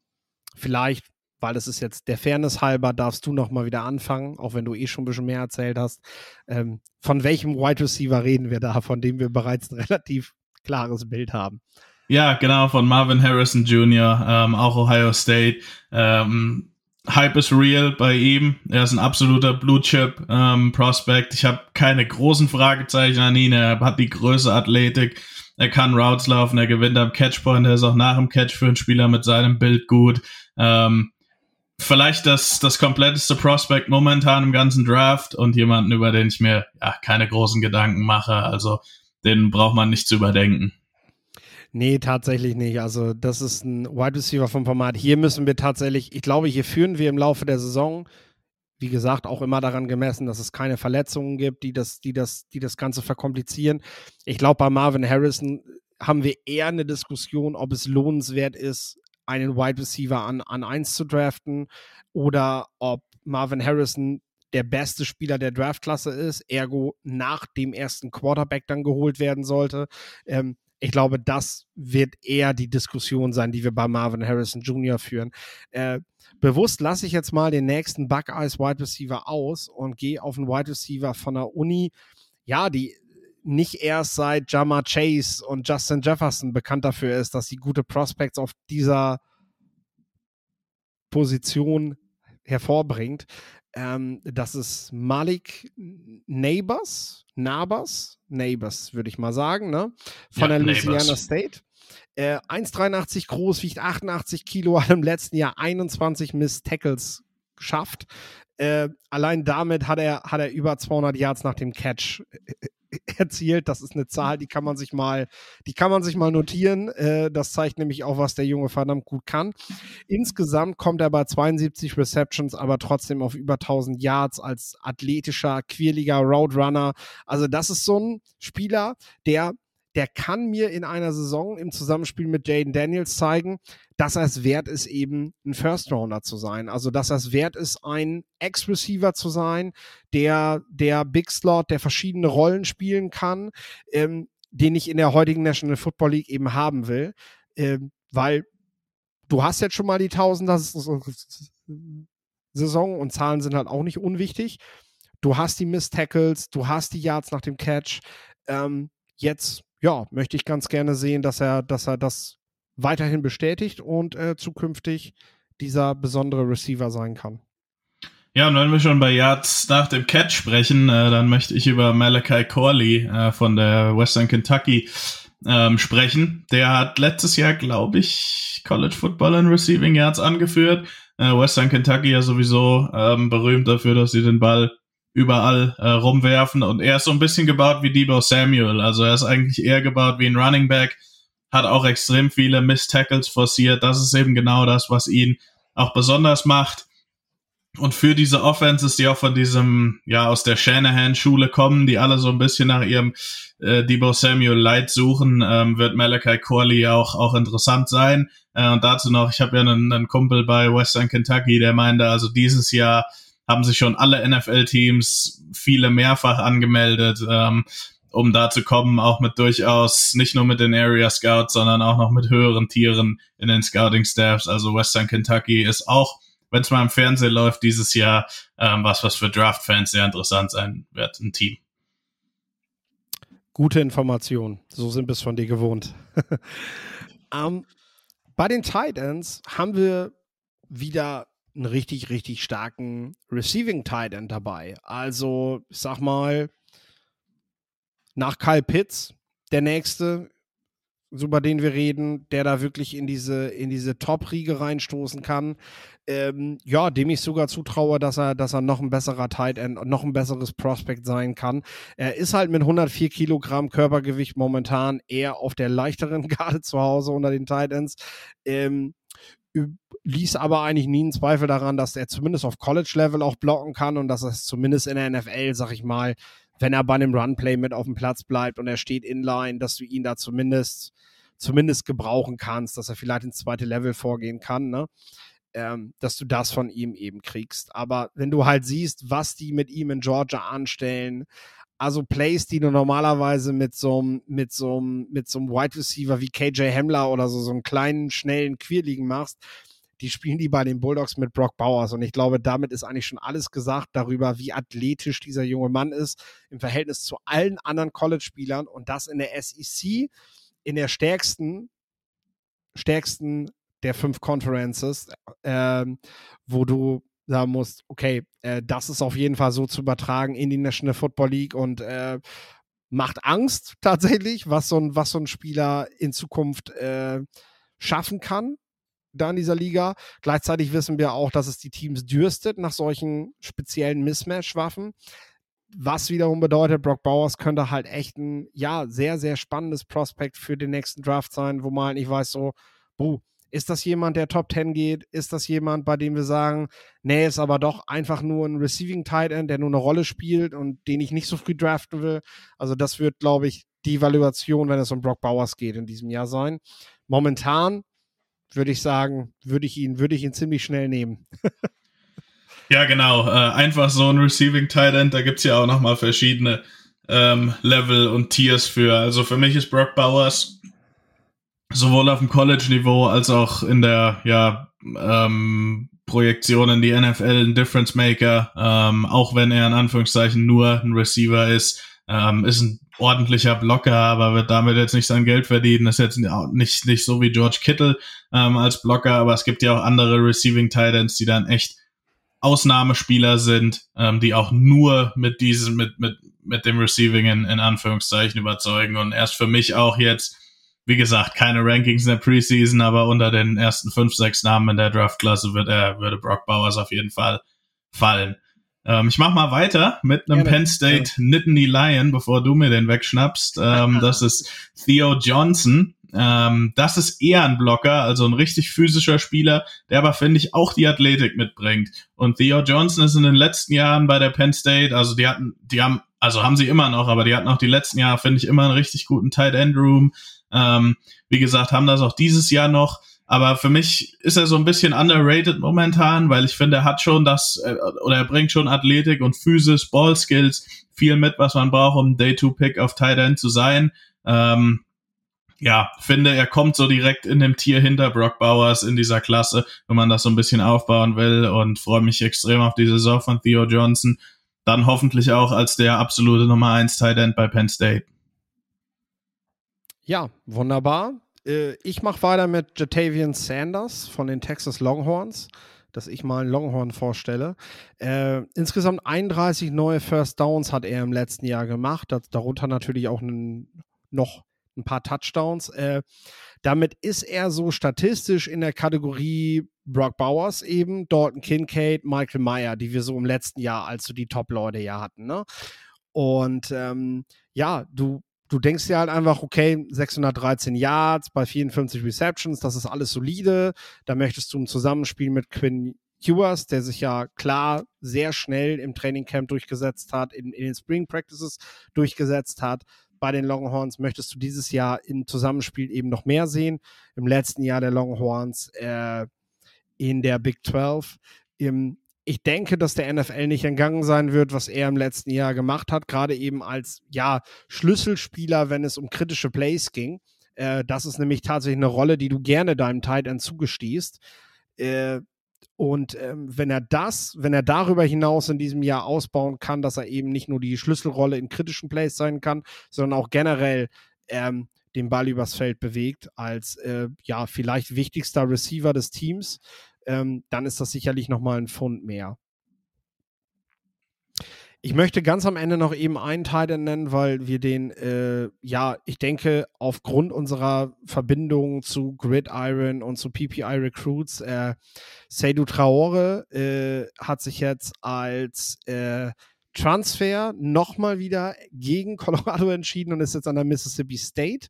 vielleicht weil es ist jetzt der Fairness halber, darfst du noch mal wieder anfangen, auch wenn du eh schon ein bisschen mehr erzählt hast. Ähm, von welchem Wide Receiver reden wir da, von dem wir bereits ein relativ klares Bild haben? Ja, genau, von Marvin Harrison Jr., ähm, auch Ohio State. Ähm, Hype is real bei ihm. Er ist ein absoluter Blue Chip ähm, Prospect. Ich habe keine großen Fragezeichen an ihn. Er hat die Größe, Athletik. Er kann Routes laufen. Er gewinnt am Catchpoint. Er ist auch nach dem Catch für einen Spieler mit seinem Bild gut. Ähm, vielleicht das, das kompletteste Prospect momentan im ganzen Draft und jemanden, über den ich mir ja, keine großen Gedanken mache. Also den braucht man nicht zu überdenken. Nee, tatsächlich nicht. Also, das ist ein Wide Receiver vom Format. Hier müssen wir tatsächlich, ich glaube, hier führen wir im Laufe der Saison, wie gesagt, auch immer daran gemessen, dass es keine Verletzungen gibt, die das, die das, die das Ganze verkomplizieren. Ich glaube, bei Marvin Harrison haben wir eher eine Diskussion, ob es lohnenswert ist, einen Wide Receiver an, an 1 zu draften oder ob Marvin Harrison der beste Spieler der Draftklasse ist, ergo nach dem ersten Quarterback dann geholt werden sollte. Ähm, ich glaube, das wird eher die Diskussion sein, die wir bei Marvin Harrison Jr. führen. Äh, bewusst lasse ich jetzt mal den nächsten Buckeyes Wide Receiver aus und gehe auf einen Wide Receiver von der Uni, ja, die nicht erst seit Jama Chase und Justin Jefferson bekannt dafür ist, dass sie gute Prospects auf dieser Position hervorbringt. Ähm, das ist Malik Neighbors, Nabas, Neighbors, würde ich mal sagen, ne? Von ja, der Louisiana Neighbors. State. Äh, 1,83 groß, wiegt 88 Kilo, hat im letzten Jahr 21 Miss Tackles geschafft. Äh, allein damit hat er, hat er über 200 Yards nach dem Catch äh, erzielt. Das ist eine Zahl, die kann man sich mal, die kann man sich mal notieren. Äh, das zeigt nämlich auch, was der Junge verdammt gut kann. Insgesamt kommt er bei 72 Receptions, aber trotzdem auf über 1000 Yards als athletischer, quirliger Roadrunner. Also das ist so ein Spieler, der der kann mir in einer Saison im Zusammenspiel mit Jaden Daniels zeigen, dass es wert ist, eben ein First Rounder zu sein. Also, dass er es wert ist, ein Ex-Receiver zu sein, der, der Big Slot, der verschiedene Rollen spielen kann, ähm, den ich in der heutigen National Football League eben haben will. Ähm, weil du hast jetzt schon mal die Tausender Saison und Zahlen sind halt auch nicht unwichtig. Du hast die Miss Tackles, du hast die Yards nach dem Catch. Ähm, jetzt ja, möchte ich ganz gerne sehen, dass er, dass er das weiterhin bestätigt und äh, zukünftig dieser besondere Receiver sein kann. Ja, und wenn wir schon bei Yards nach dem Catch sprechen, äh, dann möchte ich über Malachi Corley äh, von der Western Kentucky ähm, sprechen. Der hat letztes Jahr, glaube ich, College Football in Receiving Yards angeführt. Äh, Western Kentucky ja sowieso ähm, berühmt dafür, dass sie den Ball überall äh, rumwerfen. Und er ist so ein bisschen gebaut wie Debo Samuel. Also er ist eigentlich eher gebaut wie ein Running Back, hat auch extrem viele Miss-Tackles forciert. Das ist eben genau das, was ihn auch besonders macht. Und für diese Offenses, die auch von diesem, ja, aus der Shanahan-Schule kommen, die alle so ein bisschen nach ihrem äh, Debo Samuel Light suchen, ähm, wird Malachi Corley auch, auch interessant sein. Äh, und dazu noch, ich habe ja einen, einen Kumpel bei Western Kentucky, der meinte, also dieses Jahr haben sich schon alle NFL-Teams viele mehrfach angemeldet, ähm, um da zu kommen, auch mit durchaus nicht nur mit den Area Scouts, sondern auch noch mit höheren Tieren in den Scouting-Staffs. Also Western Kentucky ist auch, wenn es mal im Fernsehen läuft, dieses Jahr ähm, was, was für Draft-Fans sehr interessant sein wird, ein Team. Gute Information. So sind wir es von dir gewohnt. um, ähm, bei den Titans haben wir wieder einen richtig, richtig starken Receiving Tight End dabei. Also, ich sag mal, nach Kyle Pitts, der nächste, über den wir reden, der da wirklich in diese, in diese Top-Riege reinstoßen kann. Ähm, ja, dem ich sogar zutraue, dass er, dass er noch ein besserer Tight End noch ein besseres Prospect sein kann. Er ist halt mit 104 Kilogramm Körpergewicht momentan eher auf der leichteren Garde zu Hause unter den Tight Ends. Ähm, ließ aber eigentlich nie einen Zweifel daran, dass er zumindest auf College-Level auch blocken kann und dass er es zumindest in der NFL, sag ich mal, wenn er bei einem Runplay mit auf dem Platz bleibt und er steht inline, dass du ihn da zumindest, zumindest gebrauchen kannst, dass er vielleicht ins zweite Level vorgehen kann, ne? Ähm, dass du das von ihm eben kriegst. Aber wenn du halt siehst, was die mit ihm in Georgia anstellen, also Plays, die du normalerweise mit so einem, mit mit Wide Receiver wie KJ Hamler oder so, so einen kleinen, schnellen Queerligen machst, die spielen die bei den Bulldogs mit Brock Bowers. Und ich glaube, damit ist eigentlich schon alles gesagt darüber, wie athletisch dieser junge Mann ist im Verhältnis zu allen anderen College-Spielern und das in der SEC, in der stärksten, stärksten der fünf Conferences, äh, wo du sagen musst, okay, äh, das ist auf jeden Fall so zu übertragen in die National Football League und äh, macht Angst tatsächlich, was so ein, was so ein Spieler in Zukunft äh, schaffen kann da in dieser Liga. Gleichzeitig wissen wir auch, dass es die Teams dürstet nach solchen speziellen Mismatch-Waffen. Was wiederum bedeutet, Brock Bowers könnte halt echt ein, ja, sehr, sehr spannendes Prospekt für den nächsten Draft sein, wo man halt nicht weiß, so, buh, ist das jemand, der Top 10 geht? Ist das jemand, bei dem wir sagen, nee, ist aber doch einfach nur ein Receiving Tight End, der nur eine Rolle spielt und den ich nicht so früh draften will? Also, das wird, glaube ich, die Evaluation, wenn es um Brock Bowers geht, in diesem Jahr sein. Momentan würde ich sagen, würde ich ihn, würde ich ihn ziemlich schnell nehmen. ja, genau. Äh, einfach so ein Receiving Tight End, da gibt es ja auch nochmal verschiedene ähm, Level und Tiers für. Also für mich ist Brock Bowers sowohl auf dem College-Niveau als auch in der ja, ähm, Projektion in die NFL ein Difference Maker, ähm, auch wenn er in Anführungszeichen nur ein Receiver ist, ähm, ist ein ordentlicher Blocker, aber wird damit jetzt nicht sein Geld verdienen. ist jetzt nicht, nicht so wie George Kittle ähm, als Blocker, aber es gibt ja auch andere Receiving Titans, die dann echt Ausnahmespieler sind, ähm, die auch nur mit diesem, mit, mit, mit dem Receiving in, in Anführungszeichen überzeugen. Und erst für mich auch jetzt wie gesagt, keine Rankings in der Preseason, aber unter den ersten fünf, sechs Namen in der Draftklasse wird er, würde Brock Bowers auf jeden Fall fallen. Ähm, ich mach mal weiter mit einem Penn State ja. Nittany Lion, bevor du mir den wegschnappst. Ähm, das ist Theo Johnson. Ähm, das ist eher ein Blocker, also ein richtig physischer Spieler, der aber, finde ich, auch die Athletik mitbringt. Und Theo Johnson ist in den letzten Jahren bei der Penn State, also die hatten, die haben, also haben sie immer noch, aber die hatten auch die letzten Jahre, finde ich, immer einen richtig guten Tight End Room. Ähm, wie gesagt, haben das auch dieses Jahr noch. Aber für mich ist er so ein bisschen underrated momentan, weil ich finde, er hat schon das, äh, oder er bringt schon Athletik und Physis, Ballskills, viel mit, was man braucht, um Day-to-Pick auf Tight End zu sein. Ähm, ja, finde, er kommt so direkt in dem Tier hinter Brock Bowers in dieser Klasse, wenn man das so ein bisschen aufbauen will und freue mich extrem auf die Saison von Theo Johnson. Dann hoffentlich auch als der absolute Nummer 1 Tight End bei Penn State. Ja, wunderbar. Äh, ich mache weiter mit Jatavian Sanders von den Texas Longhorns, dass ich mal einen Longhorn vorstelle. Äh, insgesamt 31 neue First Downs hat er im letzten Jahr gemacht, darunter natürlich auch einen, noch ein paar Touchdowns. Äh, damit ist er so statistisch in der Kategorie Brock Bowers eben, Dalton Kincaid, Michael Meyer, die wir so im letzten Jahr als so die Top-Leute ja hatten. Ne? Und ähm, ja, du du denkst dir halt einfach, okay, 613 Yards bei 54 Receptions, das ist alles solide. Da möchtest du ein Zusammenspiel mit Quinn Ewers, der sich ja klar sehr schnell im Trainingcamp durchgesetzt hat, in, in den Spring Practices durchgesetzt hat. Bei den Longhorns möchtest du dieses Jahr im Zusammenspiel eben noch mehr sehen. Im letzten Jahr der Longhorns äh, in der Big 12 im ich denke, dass der NFL nicht entgangen sein wird, was er im letzten Jahr gemacht hat, gerade eben als ja Schlüsselspieler, wenn es um kritische Plays ging. Äh, das ist nämlich tatsächlich eine Rolle, die du gerne deinem Tight End zugestehst. Äh, und ähm, wenn er das, wenn er darüber hinaus in diesem Jahr ausbauen kann, dass er eben nicht nur die Schlüsselrolle in kritischen Plays sein kann, sondern auch generell ähm, den Ball übers Feld bewegt als äh, ja vielleicht wichtigster Receiver des Teams, ähm, dann ist das sicherlich nochmal ein Pfund mehr. Ich möchte ganz am Ende noch eben einen Teil nennen, weil wir den, äh, ja, ich denke, aufgrund unserer Verbindung zu Gridiron und zu PPI Recruits, äh, Seydou Traore äh, hat sich jetzt als äh, Transfer nochmal wieder gegen Colorado entschieden und ist jetzt an der Mississippi State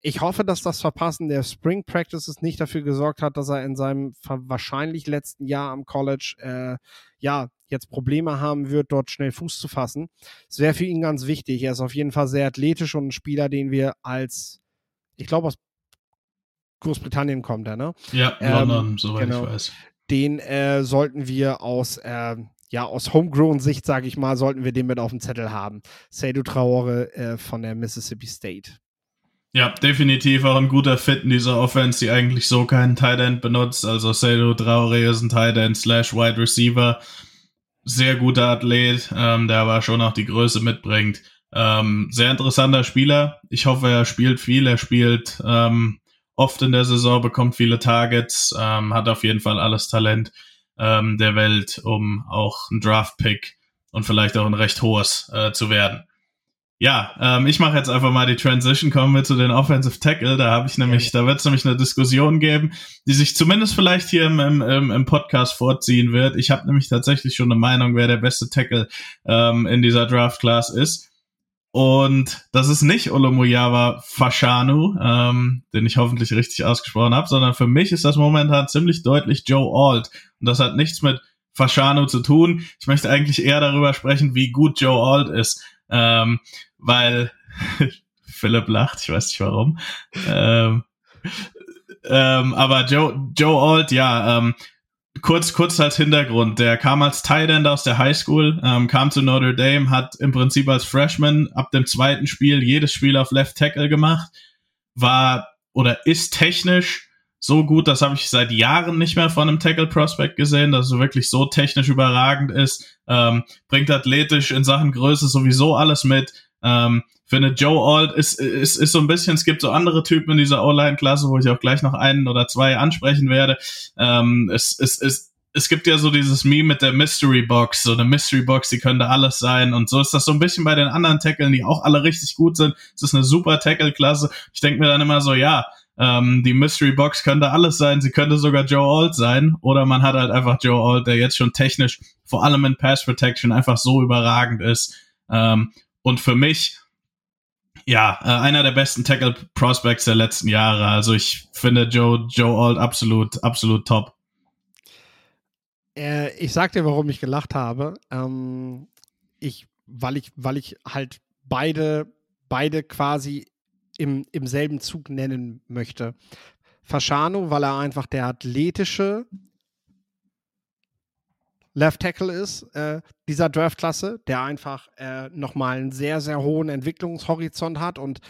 ich hoffe, dass das Verpassen der Spring Practices nicht dafür gesorgt hat, dass er in seinem wahrscheinlich letzten Jahr am College äh, ja jetzt Probleme haben wird, dort schnell Fuß zu fassen. Es wäre für ihn ganz wichtig. Er ist auf jeden Fall sehr athletisch und ein Spieler, den wir als, ich glaube, aus Großbritannien kommt er, ne? Ja, ähm, London, soweit genau, ich weiß. Den äh, sollten wir aus äh, ja, aus Homegrown-Sicht, sage ich mal, sollten wir den mit auf dem Zettel haben. Seydou Traore äh, von der Mississippi State. Ja, definitiv auch ein guter Fit in dieser Offense, die eigentlich so keinen Tight End benutzt. Also Selu Traore ist ein Tight End slash Wide Receiver. Sehr guter Athlet, ähm, der aber schon auch die Größe mitbringt. Ähm, sehr interessanter Spieler. Ich hoffe, er spielt viel. Er spielt ähm, oft in der Saison, bekommt viele Targets, ähm, hat auf jeden Fall alles Talent ähm, der Welt, um auch ein Draft-Pick und vielleicht auch ein recht hohes äh, zu werden. Ja, ähm, ich mache jetzt einfach mal die Transition, kommen wir zu den Offensive Tackle. Da habe ich nämlich, da wird es nämlich eine Diskussion geben, die sich zumindest vielleicht hier im, im, im Podcast vorziehen wird. Ich habe nämlich tatsächlich schon eine Meinung, wer der beste Tackle ähm, in dieser Draft Class ist. Und das ist nicht Olomoyava Fashanu, ähm, den ich hoffentlich richtig ausgesprochen habe, sondern für mich ist das momentan ziemlich deutlich Joe Alt. Und das hat nichts mit Fashanu zu tun. Ich möchte eigentlich eher darüber sprechen, wie gut Joe Alt ist. Ähm, weil Philipp lacht, ich weiß nicht warum. Ähm, ähm, aber Joe, Joe Alt, ja, ähm, kurz, kurz als Hintergrund. Der kam als Tight End aus der High School, ähm, kam zu Notre Dame, hat im Prinzip als Freshman ab dem zweiten Spiel jedes Spiel auf Left Tackle gemacht, war oder ist technisch so gut, das habe ich seit Jahren nicht mehr von einem Tackle Prospect gesehen, dass er wirklich so technisch überragend ist, ähm, bringt athletisch in Sachen Größe sowieso alles mit. Ähm, finde Joe Alt ist, ist, ist so ein bisschen, es gibt so andere Typen in dieser O-Line-Klasse, wo ich auch gleich noch einen oder zwei ansprechen werde. Ähm, es, es, es, es gibt ja so dieses Meme mit der Mystery Box, so eine Mystery Box, die könnte alles sein. Und so ist das so ein bisschen bei den anderen Tackeln, die auch alle richtig gut sind. Es ist eine super Tackle-Klasse. Ich denke mir dann immer so, ja, ähm, die Mystery Box könnte alles sein, sie könnte sogar Joe Alt sein, oder man hat halt einfach Joe Alt, der jetzt schon technisch, vor allem in Pass Protection, einfach so überragend ist. Ähm, und für mich, ja, äh, einer der besten Tackle Prospects der letzten Jahre. Also ich finde Joe, Joe Alt absolut, absolut top. Äh, ich sag dir, warum ich gelacht habe. Ähm, ich, weil ich, weil ich halt beide, beide quasi im, im selben Zug nennen möchte. Fasciano, weil er einfach der athletische Left Tackle ist, äh, dieser Draftklasse, der einfach äh, nochmal einen sehr, sehr hohen Entwicklungshorizont hat und,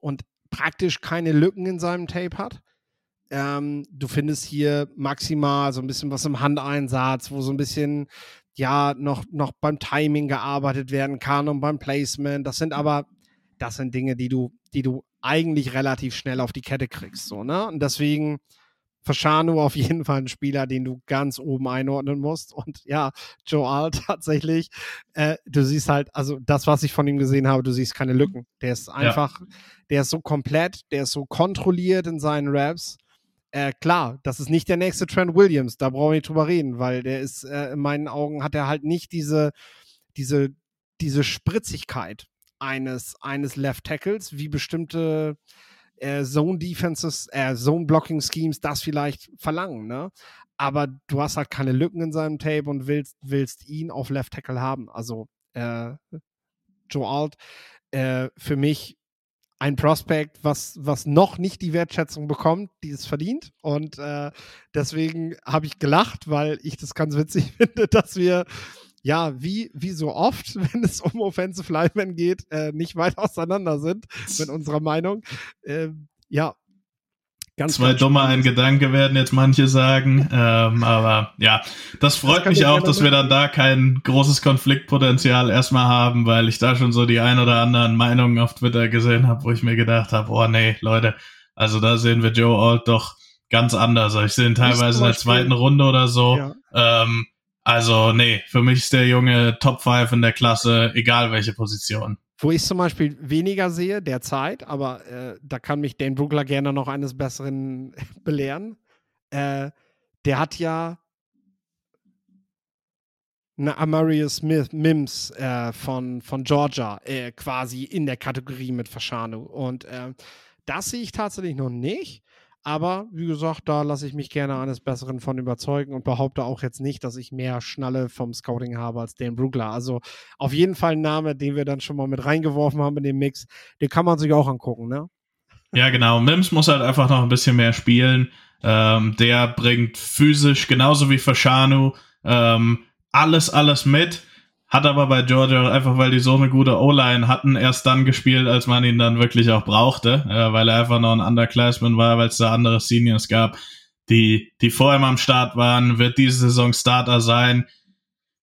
und praktisch keine Lücken in seinem Tape hat. Ähm, du findest hier maximal so ein bisschen was im Handeinsatz, wo so ein bisschen ja noch, noch beim Timing gearbeitet werden kann und beim Placement. Das sind aber, das sind Dinge, die du, die du eigentlich relativ schnell auf die Kette kriegst. So, ne? Und deswegen Fashanu auf jeden Fall ein Spieler, den du ganz oben einordnen musst. Und ja, Joe Alt tatsächlich, äh, du siehst halt, also das, was ich von ihm gesehen habe, du siehst keine Lücken. Der ist einfach, ja. der ist so komplett, der ist so kontrolliert in seinen Raps. Äh, klar, das ist nicht der nächste Trent Williams, da brauchen wir nicht drüber reden, weil der ist, äh, in meinen Augen hat er halt nicht diese, diese, diese Spritzigkeit, eines, eines Left Tackles, wie bestimmte äh, Zone Defenses, äh, Zone Blocking Schemes das vielleicht verlangen, ne? Aber du hast halt keine Lücken in seinem Tape und willst, willst ihn auf Left Tackle haben. Also äh, Joe Alt, äh, für mich ein Prospect, was, was noch nicht die Wertschätzung bekommt, die es verdient. Und äh, deswegen habe ich gelacht, weil ich das ganz witzig finde, dass wir ja, wie, wie so oft, wenn es um Offensive Linemen geht, äh, nicht weit auseinander sind mit unserer Meinung. Äh, ja. Ganz, Zwei ganz dumme ein Gedanke werden jetzt manche sagen, ähm, aber ja, das freut das mich auch, dass wir dann da kein großes Konfliktpotenzial erstmal haben, weil ich da schon so die ein oder anderen Meinungen auf Twitter gesehen habe, wo ich mir gedacht habe, oh nee, Leute, also da sehen wir Joe Alt doch ganz anders. Ich sehe ihn teilweise in der zweiten Runde oder so. Ja. Ähm, also, nee, für mich ist der Junge Top 5 in der Klasse, egal welche Position. Wo ich zum Beispiel weniger sehe derzeit, aber äh, da kann mich Dan Brugler gerne noch eines Besseren belehren. Äh, der hat ja eine Amarius Mims äh, von, von Georgia äh, quasi in der Kategorie mit Fashanu. Und äh, das sehe ich tatsächlich noch nicht. Aber wie gesagt, da lasse ich mich gerne eines Besseren von überzeugen und behaupte auch jetzt nicht, dass ich mehr Schnalle vom Scouting habe als Dan Brugler. Also auf jeden Fall ein Name, den wir dann schon mal mit reingeworfen haben in den Mix. Den kann man sich auch angucken, ne? Ja, genau. Mims muss halt einfach noch ein bisschen mehr spielen. Ähm, der bringt physisch genauso wie Fashanu ähm, alles, alles mit hat aber bei Georgia einfach, weil die so eine gute O-Line hatten, erst dann gespielt, als man ihn dann wirklich auch brauchte, äh, weil er einfach noch ein Underclassman war, weil es da andere Seniors gab, die, die vor ihm am Start waren, wird diese Saison Starter sein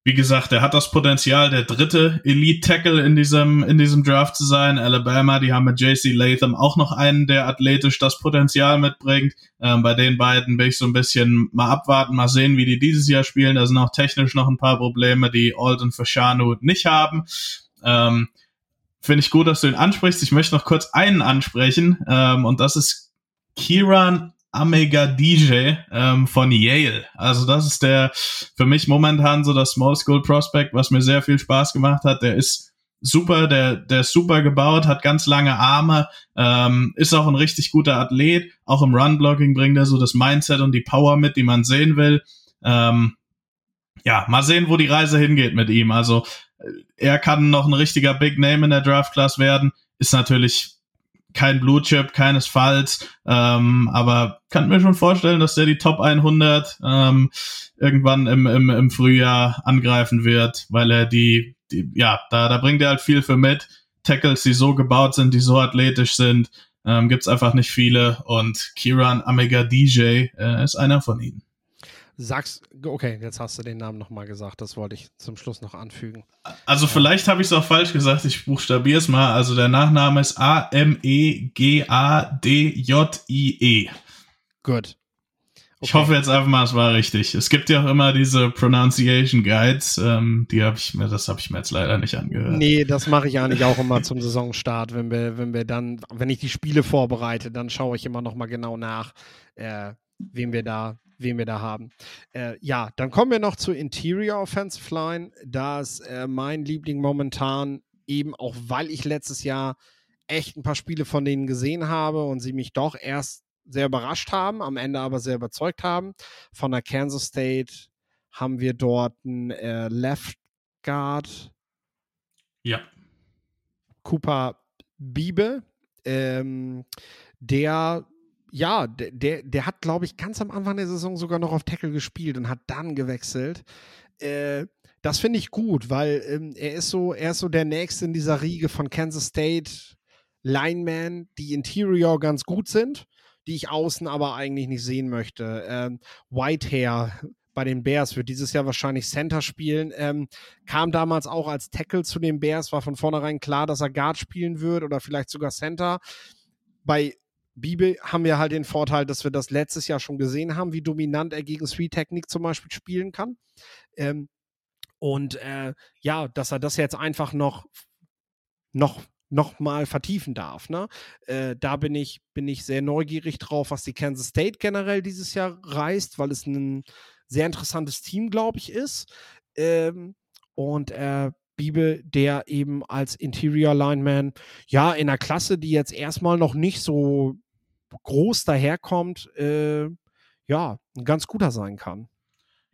wie gesagt, er hat das Potenzial, der dritte Elite-Tackle in diesem, in diesem Draft zu sein. Alabama, die haben mit JC Latham auch noch einen, der athletisch das Potenzial mitbringt. Ähm, bei den beiden will ich so ein bisschen mal abwarten, mal sehen, wie die dieses Jahr spielen. Da sind auch technisch noch ein paar Probleme, die Alden Fashanu nicht haben. Ähm, Finde ich gut, dass du ihn ansprichst. Ich möchte noch kurz einen ansprechen, ähm, und das ist Kieran Amega DJ ähm, von Yale. Also das ist der für mich momentan so das Small School Prospect, was mir sehr viel Spaß gemacht hat. Der ist super, der, der ist super gebaut, hat ganz lange Arme, ähm, ist auch ein richtig guter Athlet. Auch im Run-Blocking bringt er so das Mindset und die Power mit, die man sehen will. Ähm, ja, mal sehen, wo die Reise hingeht mit ihm. Also äh, er kann noch ein richtiger Big Name in der Draft Class werden. Ist natürlich kein Blue Chip, keinesfalls, ähm, aber kann mir schon vorstellen, dass der die Top 100 ähm, irgendwann im, im, im Frühjahr angreifen wird, weil er die, die ja, da, da bringt er halt viel für mit. Tackles, die so gebaut sind, die so athletisch sind, ähm, gibt einfach nicht viele und Kiran Amega DJ äh, ist einer von ihnen. Sagst, okay, jetzt hast du den Namen nochmal gesagt, das wollte ich zum Schluss noch anfügen. Also vielleicht habe ich es auch falsch gesagt, ich buchstabiere es mal. Also der Nachname ist A-M-E-G-A-D-J-I-E. -E. Gut. Okay. Ich hoffe jetzt einfach mal, es war richtig. Es gibt ja auch immer diese Pronunciation Guides, ähm, die habe ich mir, das habe ich mir jetzt leider nicht angehört. Nee, das mache ich eigentlich auch immer zum Saisonstart, wenn wir, wenn wir dann, wenn ich die Spiele vorbereite, dann schaue ich immer nochmal genau nach, äh, wem wir da wen wir da haben. Äh, ja, dann kommen wir noch zur Interior Offensive Line. Da ist äh, mein Liebling momentan eben auch, weil ich letztes Jahr echt ein paar Spiele von denen gesehen habe und sie mich doch erst sehr überrascht haben, am Ende aber sehr überzeugt haben. Von der Kansas State haben wir dort einen äh, Left Guard. Ja. Cooper Biebe, ähm, der ja, der, der hat, glaube ich, ganz am Anfang der Saison sogar noch auf Tackle gespielt und hat dann gewechselt. Äh, das finde ich gut, weil ähm, er ist so, er ist so der Nächste in dieser Riege von Kansas State Linemen, die Interior ganz gut sind, die ich außen aber eigentlich nicht sehen möchte. Ähm, Whitehair bei den Bears wird dieses Jahr wahrscheinlich Center spielen. Ähm, kam damals auch als Tackle zu den Bears, war von vornherein klar, dass er Guard spielen wird oder vielleicht sogar Center. Bei Bibel haben wir halt den Vorteil, dass wir das letztes Jahr schon gesehen haben, wie dominant er gegen Three-Technik zum Beispiel spielen kann. Ähm, und äh, ja, dass er das jetzt einfach noch, noch, noch mal vertiefen darf. Ne? Äh, da bin ich, bin ich sehr neugierig drauf, was die Kansas State generell dieses Jahr reißt, weil es ein sehr interessantes Team, glaube ich, ist. Ähm, und äh, Bibel, der eben als Interior Lineman, ja, in einer Klasse, die jetzt erstmal noch nicht so groß daherkommt, äh, ja, ein ganz guter sein kann.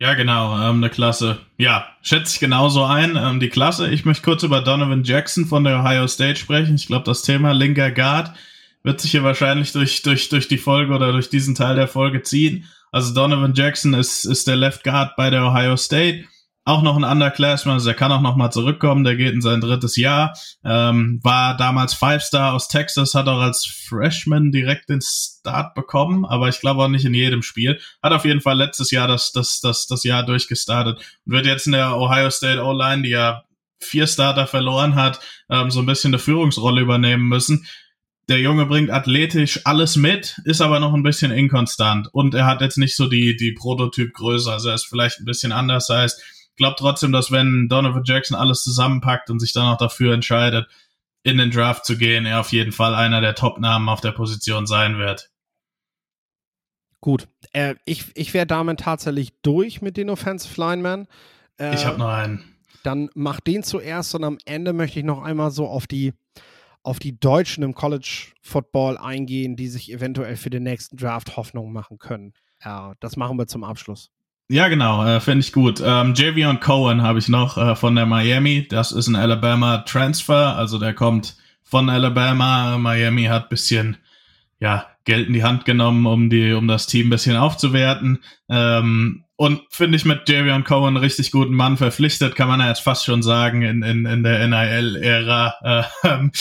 Ja, genau, ähm, eine Klasse. Ja, schätze ich genauso ein. Ähm, die Klasse, ich möchte kurz über Donovan Jackson von der Ohio State sprechen. Ich glaube, das Thema linker Guard wird sich hier wahrscheinlich durch, durch, durch die Folge oder durch diesen Teil der Folge ziehen. Also Donovan Jackson ist, ist der Left Guard bei der Ohio State auch noch ein Underclassman, also der kann auch noch mal zurückkommen, der geht in sein drittes Jahr, ähm, war damals Five-Star aus Texas, hat auch als Freshman direkt den Start bekommen, aber ich glaube auch nicht in jedem Spiel. Hat auf jeden Fall letztes Jahr das, das, das, das Jahr durchgestartet und wird jetzt in der Ohio State O-Line, die ja vier Starter verloren hat, ähm, so ein bisschen eine Führungsrolle übernehmen müssen. Der Junge bringt athletisch alles mit, ist aber noch ein bisschen inkonstant und er hat jetzt nicht so die, die Prototypgröße, also er ist vielleicht ein bisschen anders, heißt, glaube trotzdem, dass wenn Donovan Jackson alles zusammenpackt und sich dann auch dafür entscheidet, in den Draft zu gehen, er auf jeden Fall einer der Top-Namen auf der Position sein wird. Gut, äh, ich, ich wäre damit tatsächlich durch mit den Offensive Linemen. Äh, ich habe noch einen. Dann mach den zuerst und am Ende möchte ich noch einmal so auf die, auf die Deutschen im College Football eingehen, die sich eventuell für den nächsten Draft Hoffnung machen können. Ja, das machen wir zum Abschluss. Ja, genau, äh, finde ich gut. Ähm, Javion Cohen habe ich noch äh, von der Miami. Das ist ein Alabama Transfer, also der kommt von Alabama. Miami hat bisschen ja Geld in die Hand genommen, um die, um das Team bisschen aufzuwerten. Ähm, und finde ich mit Javion Cohen einen richtig guten Mann verpflichtet, kann man ja jetzt fast schon sagen, in, in, in der NIL-Ära. Ähm,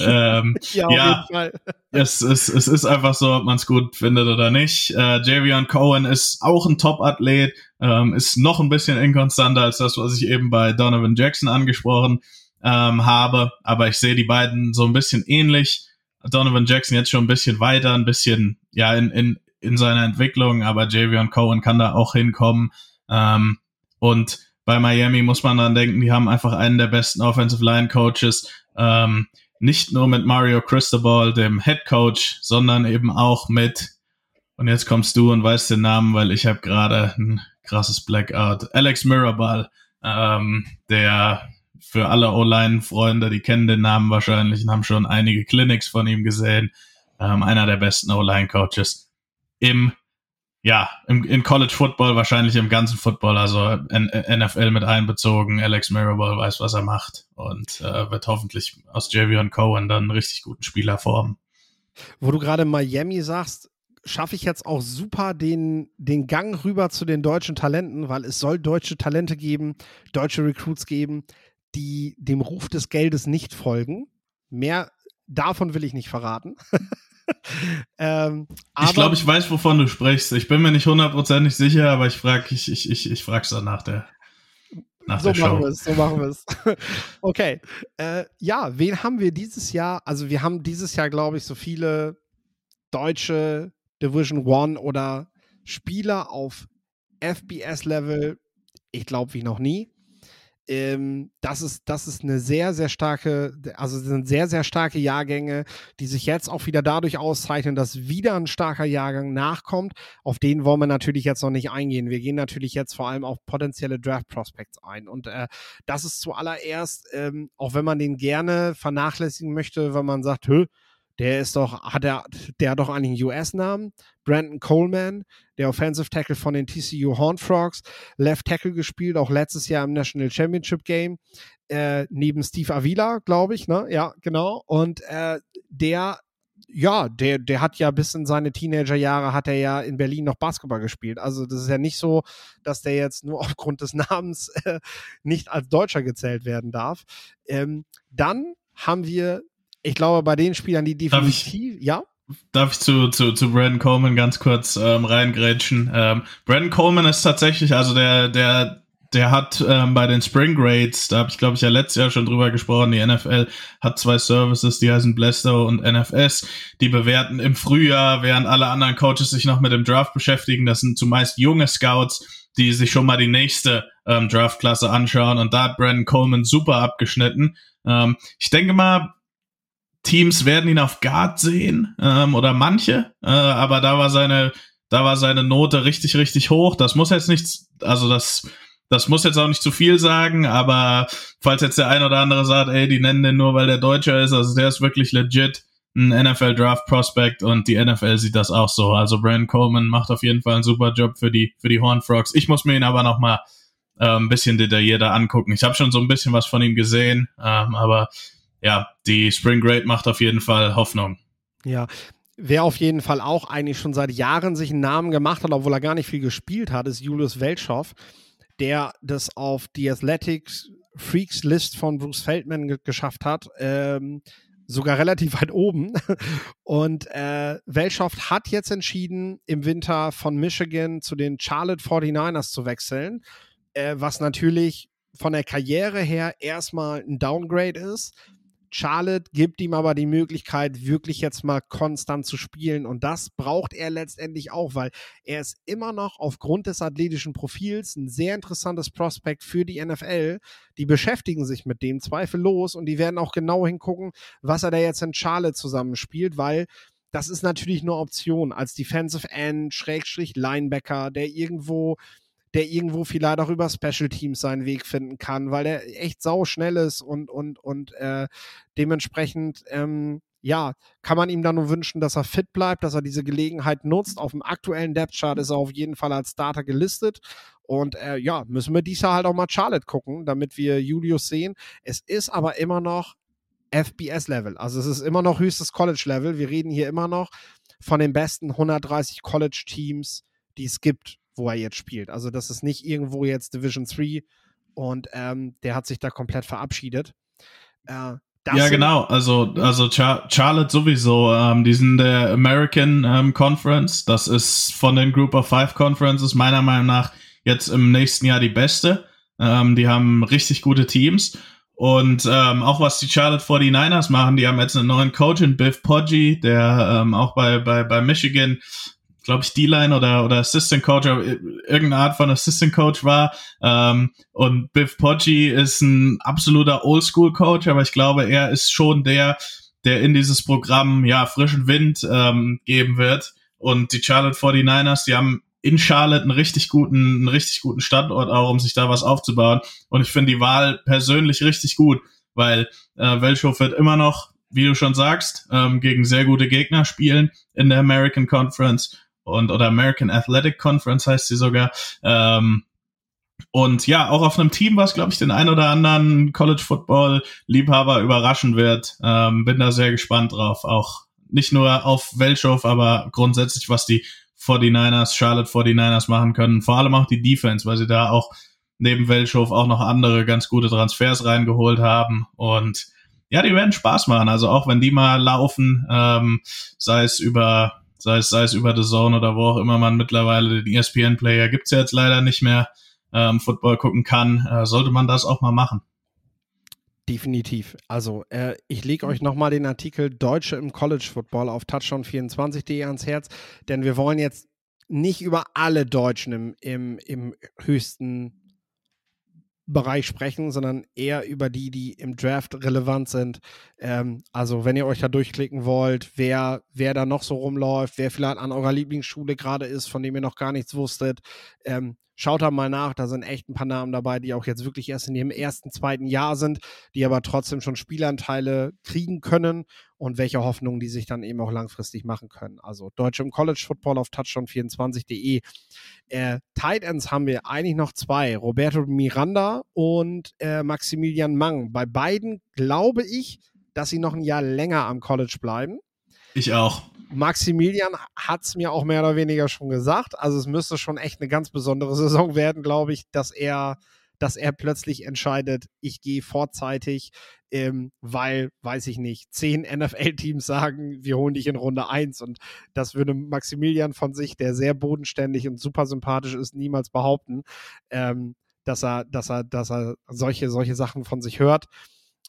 ähm, ja, ja es, es, es ist einfach so, ob man es gut findet oder nicht. Äh, Javion Cohen ist auch ein Top-Athlet, ähm, ist noch ein bisschen inkonstanter als das, was ich eben bei Donovan Jackson angesprochen ähm, habe, aber ich sehe die beiden so ein bisschen ähnlich. Donovan Jackson jetzt schon ein bisschen weiter, ein bisschen ja in, in, in seiner Entwicklung, aber Javion Cohen kann da auch hinkommen. Ähm, und bei Miami muss man dann denken, die haben einfach einen der besten Offensive Line Coaches. Ähm, nicht nur mit Mario Cristobal, dem Head Coach, sondern eben auch mit, und jetzt kommst du und weißt den Namen, weil ich habe gerade ein krasses Blackout, Alex Mirabal, ähm, der für alle O-Line-Freunde, die kennen den Namen wahrscheinlich und haben schon einige Clinics von ihm gesehen. Ähm, einer der besten O-Line-Coaches im, ja, im, in College Football, wahrscheinlich im ganzen Football, also NFL mit einbezogen. Alex Mirabal weiß, was er macht und äh, wird hoffentlich aus Javion Cohen dann einen richtig guten Spieler formen. Wo du gerade Miami sagst, schaffe ich jetzt auch super den, den Gang rüber zu den deutschen Talenten, weil es soll deutsche Talente geben, deutsche Recruits geben, die dem Ruf des Geldes nicht folgen. Mehr davon will ich nicht verraten. ähm, ich glaube, ich weiß, wovon du sprichst. Ich bin mir nicht hundertprozentig sicher, aber ich frage ich, ich, ich, ich frag's dann nach der, nach so der machen wir es, so machen wir es. okay. Äh, ja, wen haben wir dieses Jahr? Also, wir haben dieses Jahr, glaube ich, so viele deutsche Division One oder Spieler auf FBS-Level, ich glaube, wie noch nie ähm, das, ist, das ist eine sehr, sehr starke, also sind sehr, sehr starke Jahrgänge, die sich jetzt auch wieder dadurch auszeichnen, dass wieder ein starker Jahrgang nachkommt. Auf den wollen wir natürlich jetzt noch nicht eingehen. Wir gehen natürlich jetzt vor allem auf potenzielle Draft Prospects ein. Und äh, das ist zuallererst, ähm, auch wenn man den gerne vernachlässigen möchte, wenn man sagt, Hö, der ist doch, hat er, der hat doch einen US-Namen. Brandon Coleman, der Offensive Tackle von den TCU Horned Frogs, Left Tackle gespielt, auch letztes Jahr im National Championship Game, äh, neben Steve Avila, glaube ich, ne? Ja, genau. Und äh, der ja, der, der hat ja bis in seine Teenagerjahre hat er ja in Berlin noch Basketball gespielt. Also das ist ja nicht so, dass der jetzt nur aufgrund des Namens äh, nicht als Deutscher gezählt werden darf. Ähm, dann haben wir ich glaube, bei den Spielern, die definitiv, ich, ja? Darf ich zu, zu, zu Brandon Coleman ganz kurz ähm, reingrätschen? Ähm, Brandon Coleman ist tatsächlich, also der, der, der hat ähm, bei den Spring Grades, da habe ich glaube ich ja letztes Jahr schon drüber gesprochen, die NFL hat zwei Services, die heißen Blesto und NFS, die bewerten im Frühjahr, während alle anderen Coaches sich noch mit dem Draft beschäftigen. Das sind zumeist junge Scouts, die sich schon mal die nächste ähm, Draftklasse anschauen und da hat Brandon Coleman super abgeschnitten. Ähm, ich denke mal, Teams werden ihn auf Guard sehen ähm, oder manche, äh, aber da war seine, da war seine Note richtig, richtig hoch. Das muss jetzt nichts, also das, das muss jetzt auch nicht zu viel sagen, aber falls jetzt der ein oder andere sagt, ey, die nennen den nur, weil der Deutscher ist, also der ist wirklich legit ein NFL Draft Prospect und die NFL sieht das auch so. Also Brandon Coleman macht auf jeden Fall einen super Job für die für die Horn Frogs. Ich muss mir ihn aber noch mal äh, ein bisschen detaillierter angucken. Ich habe schon so ein bisschen was von ihm gesehen, ähm, aber ja, die Spring Grade macht auf jeden Fall Hoffnung. Ja, Wer auf jeden Fall auch eigentlich schon seit Jahren sich einen Namen gemacht hat, obwohl er gar nicht viel gespielt hat, ist Julius Weltschow, der das auf die Athletics Freaks List von Bruce Feldman ge geschafft hat. Ähm, sogar relativ weit oben. Und äh, Welschow hat jetzt entschieden, im Winter von Michigan zu den Charlotte 49ers zu wechseln, äh, was natürlich von der Karriere her erstmal ein Downgrade ist. Charlotte gibt ihm aber die Möglichkeit, wirklich jetzt mal konstant zu spielen. Und das braucht er letztendlich auch, weil er ist immer noch aufgrund des athletischen Profils ein sehr interessantes Prospekt für die NFL. Die beschäftigen sich mit dem zweifellos und die werden auch genau hingucken, was er da jetzt in Charlotte zusammenspielt, weil das ist natürlich nur Option als Defensive End, Schrägstrich Linebacker, der irgendwo der irgendwo vielleicht auch über Special Teams seinen Weg finden kann, weil er echt sau schnell ist und, und, und äh, dementsprechend, ähm, ja, kann man ihm dann nur wünschen, dass er fit bleibt, dass er diese Gelegenheit nutzt. Auf dem aktuellen Depth Chart ist er auf jeden Fall als Starter gelistet. Und äh, ja, müssen wir Jahr halt auch mal Charlotte gucken, damit wir Julius sehen. Es ist aber immer noch FBS-Level. Also es ist immer noch höchstes College-Level. Wir reden hier immer noch von den besten 130 College-Teams, die es gibt wo er jetzt spielt. Also das ist nicht irgendwo jetzt Division 3 und ähm, der hat sich da komplett verabschiedet. Äh, ja, genau. Also, also Char Charlotte sowieso. Ähm, die sind der American ähm, Conference. Das ist von den Group of Five Conferences meiner Meinung nach jetzt im nächsten Jahr die beste. Ähm, die haben richtig gute Teams. Und ähm, auch was die Charlotte 49ers machen, die haben jetzt einen neuen Coach in Biff Poggi, der ähm, auch bei, bei, bei Michigan glaube ich, D-Line oder, oder Assistant Coach, irgendeine Art von Assistant Coach war. Ähm, und Biff Poggi ist ein absoluter Oldschool Coach, aber ich glaube, er ist schon der, der in dieses Programm ja frischen Wind ähm, geben wird. Und die Charlotte 49ers, die haben in Charlotte einen richtig guten, einen richtig guten Standort auch, um sich da was aufzubauen. Und ich finde die Wahl persönlich richtig gut, weil äh, Welchow wird immer noch, wie du schon sagst, ähm, gegen sehr gute Gegner spielen in der American Conference und oder American Athletic Conference heißt sie sogar. Ähm, und ja, auch auf einem Team, was, glaube ich, den ein oder anderen College Football Liebhaber überraschen wird. Ähm, bin da sehr gespannt drauf. Auch nicht nur auf Welchow, aber grundsätzlich, was die 49ers, Charlotte 49ers machen können. Vor allem auch die Defense, weil sie da auch neben Welchow auch noch andere ganz gute Transfers reingeholt haben. Und ja, die werden Spaß machen. Also auch wenn die mal laufen, ähm, sei es über sei es, sei es über The Zone oder wo auch immer man mittlerweile den ESPN-Player gibt's ja jetzt leider nicht mehr, ähm, Football gucken kann, äh, sollte man das auch mal machen. Definitiv. Also, äh, ich lege euch nochmal den Artikel Deutsche im College Football auf touchdown24.de ans Herz, denn wir wollen jetzt nicht über alle Deutschen im, im, im höchsten Bereich sprechen, sondern eher über die, die im Draft relevant sind. Ähm, also wenn ihr euch da durchklicken wollt, wer, wer da noch so rumläuft, wer vielleicht an eurer Lieblingsschule gerade ist, von dem ihr noch gar nichts wusstet, ähm, Schaut da mal nach, da sind echt ein paar Namen dabei, die auch jetzt wirklich erst in ihrem ersten, zweiten Jahr sind, die aber trotzdem schon Spielanteile kriegen können und welche Hoffnungen die sich dann eben auch langfristig machen können. Also Deutsche im College Football auf touchdown24.de. Äh, Tight Ends haben wir eigentlich noch zwei, Roberto Miranda und äh, Maximilian Mang. Bei beiden glaube ich, dass sie noch ein Jahr länger am College bleiben. Ich auch. Maximilian hat es mir auch mehr oder weniger schon gesagt. Also es müsste schon echt eine ganz besondere Saison werden, glaube ich, dass er, dass er plötzlich entscheidet, ich gehe vorzeitig, ähm, weil, weiß ich nicht, zehn NFL-Teams sagen, wir holen dich in Runde 1 und das würde Maximilian von sich, der sehr bodenständig und super sympathisch ist, niemals behaupten, ähm, dass er, dass er, dass er solche, solche Sachen von sich hört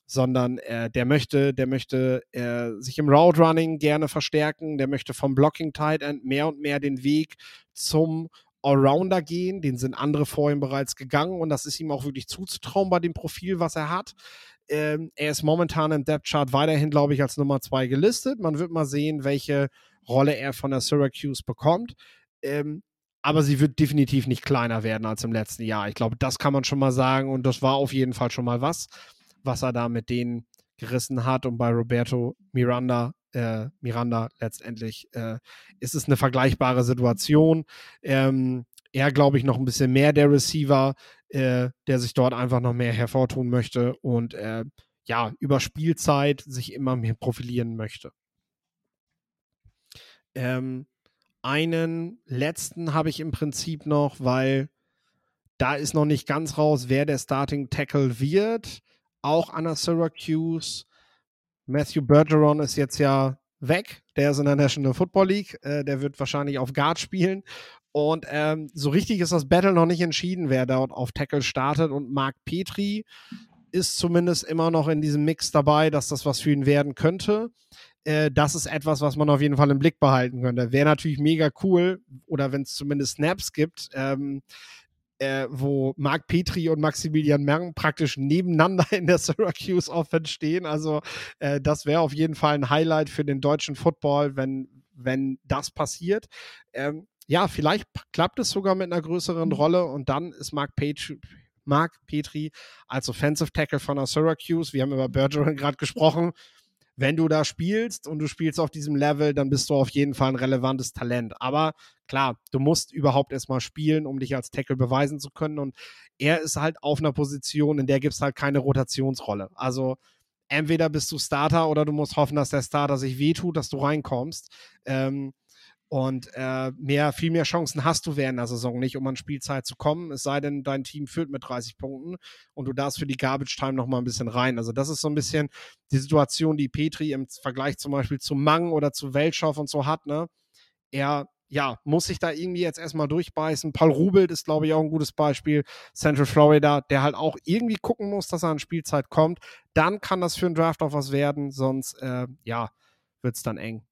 sondern äh, der möchte, der möchte äh, sich im Route Running gerne verstärken, der möchte vom Blocking Tight End mehr und mehr den Weg zum Allrounder gehen, den sind andere vor ihm bereits gegangen und das ist ihm auch wirklich zuzutrauen bei dem Profil, was er hat. Ähm, er ist momentan im Depth Chart weiterhin, glaube ich, als Nummer zwei gelistet. Man wird mal sehen, welche Rolle er von der Syracuse bekommt. Ähm, aber sie wird definitiv nicht kleiner werden als im letzten Jahr. Ich glaube, das kann man schon mal sagen und das war auf jeden Fall schon mal was was er da mit denen gerissen hat. Und bei Roberto Miranda, äh, Miranda letztendlich äh, ist es eine vergleichbare Situation. Ähm, er, glaube ich, noch ein bisschen mehr der Receiver, äh, der sich dort einfach noch mehr hervortun möchte und äh, ja, über Spielzeit sich immer mehr profilieren möchte. Ähm, einen letzten habe ich im Prinzip noch, weil da ist noch nicht ganz raus, wer der Starting Tackle wird auch an der Syracuse. Matthew Bergeron ist jetzt ja weg. Der ist in der National Football League. Äh, der wird wahrscheinlich auf Guard spielen. Und ähm, so richtig ist das Battle noch nicht entschieden, wer dort auf Tackle startet. Und Mark Petri ist zumindest immer noch in diesem Mix dabei, dass das was für ihn werden könnte. Äh, das ist etwas, was man auf jeden Fall im Blick behalten könnte. Wäre natürlich mega cool, oder wenn es zumindest Snaps gibt. Ähm, äh, wo Marc Petri und Maximilian Merng praktisch nebeneinander in der Syracuse Offense stehen. Also äh, das wäre auf jeden Fall ein Highlight für den deutschen Football, wenn, wenn das passiert. Ähm, ja, vielleicht klappt es sogar mit einer größeren Rolle und dann ist Mark Petri, Mark Petri als Offensive Tackle von der Syracuse. Wir haben über Bergeron gerade gesprochen wenn du da spielst und du spielst auf diesem Level, dann bist du auf jeden Fall ein relevantes Talent. Aber klar, du musst überhaupt erstmal spielen, um dich als Tackle beweisen zu können. Und er ist halt auf einer Position, in der gibt es halt keine Rotationsrolle. Also entweder bist du Starter oder du musst hoffen, dass der Starter sich wehtut, dass du reinkommst. Ähm, Und äh, mehr, viel mehr Chancen hast du während der Saison nicht, um an Spielzeit zu kommen. Es sei denn, dein Team führt mit 30 Punkten und du darfst für die Garbage Time noch mal ein bisschen rein. Also das ist so ein bisschen die Situation, die Petri im Vergleich zum Beispiel zu Mang oder zu Weltschow und so hat. Ne? Er ja, muss sich da irgendwie jetzt erstmal durchbeißen. Paul Rubelt ist, glaube ich, auch ein gutes Beispiel. Central Florida, der halt auch irgendwie gucken muss, dass er an Spielzeit kommt. Dann kann das für einen Draft auch was werden, sonst, äh, ja, wird es dann eng.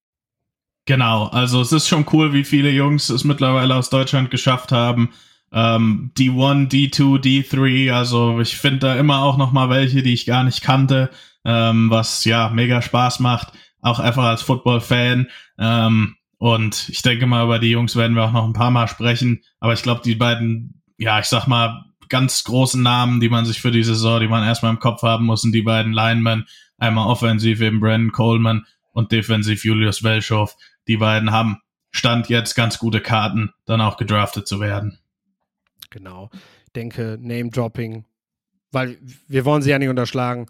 Genau, also es ist schon cool, wie viele Jungs es mittlerweile aus Deutschland geschafft haben. Ähm, D1, D2, D3, also ich finde da immer auch noch mal welche, die ich gar nicht kannte, ähm, was ja mega Spaß macht, auch einfach als Football-Fan. Ähm, und ich denke mal, über die Jungs werden wir auch noch ein paar Mal sprechen. Aber ich glaube, die beiden, ja, ich sag mal, ganz großen Namen, die man sich für die Saison, die man erstmal im Kopf haben muss, sind die beiden Linemen. Einmal offensiv eben Brandon Coleman und defensiv Julius Welschow die beiden haben Stand jetzt ganz gute Karten, dann auch gedraftet zu werden. Genau. Ich denke, Name-Dropping, weil wir wollen sie ja nicht unterschlagen.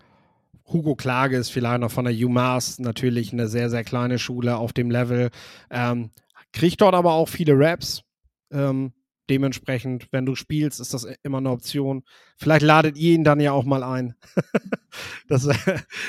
Hugo Klage ist vielleicht noch von der UMass natürlich eine sehr, sehr kleine Schule auf dem Level. Ähm, kriegt dort aber auch viele Raps. Ähm, dementsprechend, wenn du spielst, ist das immer eine Option. Vielleicht ladet ihr ihn dann ja auch mal ein. das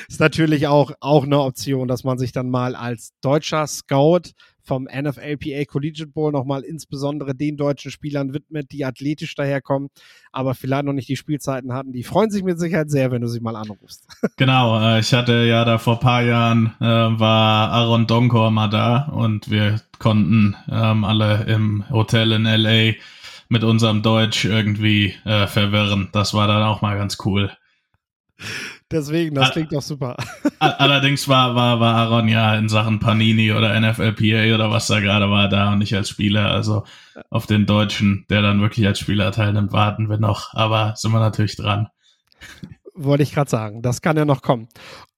ist natürlich auch, auch eine Option, dass man sich dann mal als deutscher Scout vom NFLPA Collegiate Bowl nochmal insbesondere den deutschen Spielern widmet, die athletisch daherkommen, aber vielleicht noch nicht die Spielzeiten hatten. Die freuen sich mit Sicherheit sehr, wenn du sie mal anrufst. Genau, äh, ich hatte ja da vor paar Jahren, äh, war Aaron Donkor mal da und wir konnten ähm, alle im Hotel in LA mit unserem Deutsch irgendwie äh, verwirren. Das war dann auch mal ganz cool. Deswegen, das klingt doch super. Allerdings war, war, war Aaron ja in Sachen Panini oder NFLPA oder was da gerade war, da und nicht als Spieler. Also auf den Deutschen, der dann wirklich als Spieler teilnimmt, warten wir noch. Aber sind wir natürlich dran. Wollte ich gerade sagen, das kann ja noch kommen.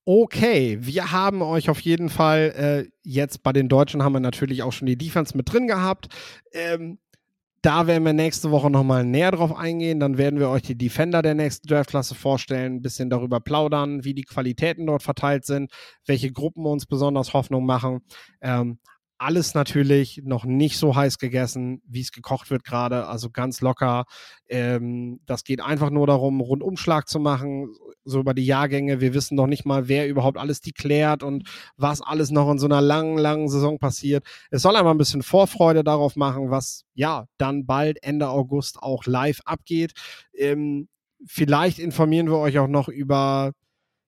Okay, wir haben euch auf jeden Fall äh, jetzt bei den Deutschen haben wir natürlich auch schon die Defense mit drin gehabt. Ähm, da werden wir nächste Woche nochmal näher drauf eingehen. Dann werden wir euch die Defender der nächsten Draftklasse vorstellen, ein bisschen darüber plaudern, wie die Qualitäten dort verteilt sind, welche Gruppen uns besonders Hoffnung machen. Ähm, alles natürlich noch nicht so heiß gegessen, wie es gekocht wird gerade, also ganz locker. Ähm, das geht einfach nur darum, Rundumschlag zu machen, so über die Jahrgänge. Wir wissen noch nicht mal, wer überhaupt alles deklärt und was alles noch in so einer langen, langen Saison passiert. Es soll einmal ein bisschen Vorfreude darauf machen, was ja dann bald Ende August auch live abgeht. Ähm, vielleicht informieren wir euch auch noch über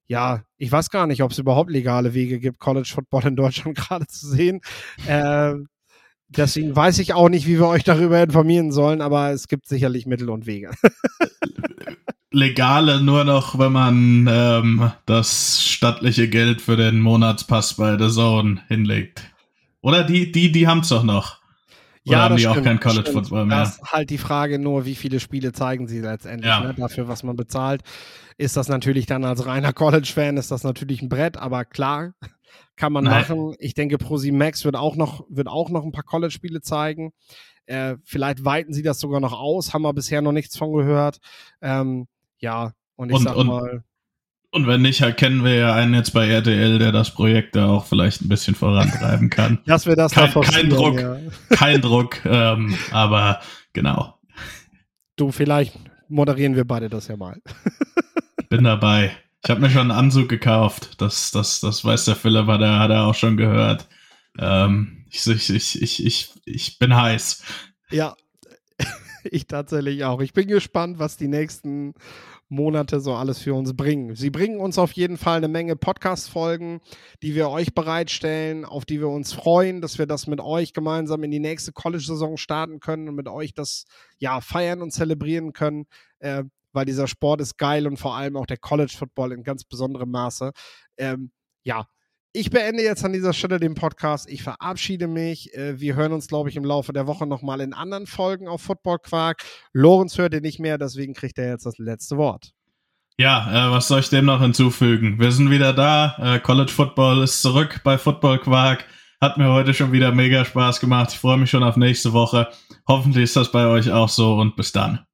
ja, ich weiß gar nicht, ob es überhaupt legale Wege gibt, College Football in Deutschland gerade zu sehen. Äh, deswegen weiß ich auch nicht, wie wir euch darüber informieren sollen, aber es gibt sicherlich Mittel und Wege. Legale nur noch, wenn man ähm, das stattliche Geld für den Monatspass bei The Zone hinlegt. Oder die, die, die haben es doch noch. Oder ja, haben die stimmt, auch kein College Football mehr? Das ist halt die Frage nur, wie viele Spiele zeigen sie letztendlich Ja. ne, dafür, was man bezahlt. Ist das natürlich dann als reiner College-Fan, ist das natürlich ein Brett, aber klar, kann man Nein. machen. Ich denke, ProSimax wird auch noch, wird auch noch ein paar College-Spiele zeigen. Äh, vielleicht weiten sie das sogar noch aus, haben wir bisher noch nichts von gehört. Ähm, ja, und ich Und- sag und- mal, Und wenn nicht, kennen wir ja einen jetzt bei RTL, der das Projekt da auch vielleicht ein bisschen vorantreiben kann. dass wir das Kein- kein Druck. Ja. Kein Druck, ähm, aber genau, Du, vielleicht moderieren wir beide das ja mal. bin dabei. Ich habe mir schon einen Anzug gekauft. Das, das, das weiß der Philipp, hat er, hat er auch schon gehört. Ähm, ich, ich, ich, ich, ich bin heiß. Ja, ich tatsächlich auch. Ich bin gespannt, was die nächsten Monate so alles für uns bringen. Sie bringen uns auf jeden Fall eine Menge Podcast-Folgen, die wir euch bereitstellen, auf die wir uns freuen, dass wir das mit euch gemeinsam in die nächste College-Saison starten können und mit euch das ja feiern und zelebrieren können, äh, weil dieser Sport ist geil und vor allem auch der College-Football in ganz besonderem Maße. Ähm, ja, ich beende jetzt an dieser Stelle den Podcast. Ich verabschiede mich. Äh, Wir hören uns, glaube ich, im Laufe der Woche nochmal in anderen Folgen auf Football Quark. Lorenz hört ihr nicht mehr, deswegen kriegt er jetzt das letzte Wort. Ja, äh, was soll ich dem noch hinzufügen? Wir sind wieder da. Äh, College Football ist zurück bei Football Quark. Hat mir heute schon wieder mega Spaß gemacht. Ich freue mich schon auf nächste Woche. Hoffentlich ist das bei euch auch so und bis dann.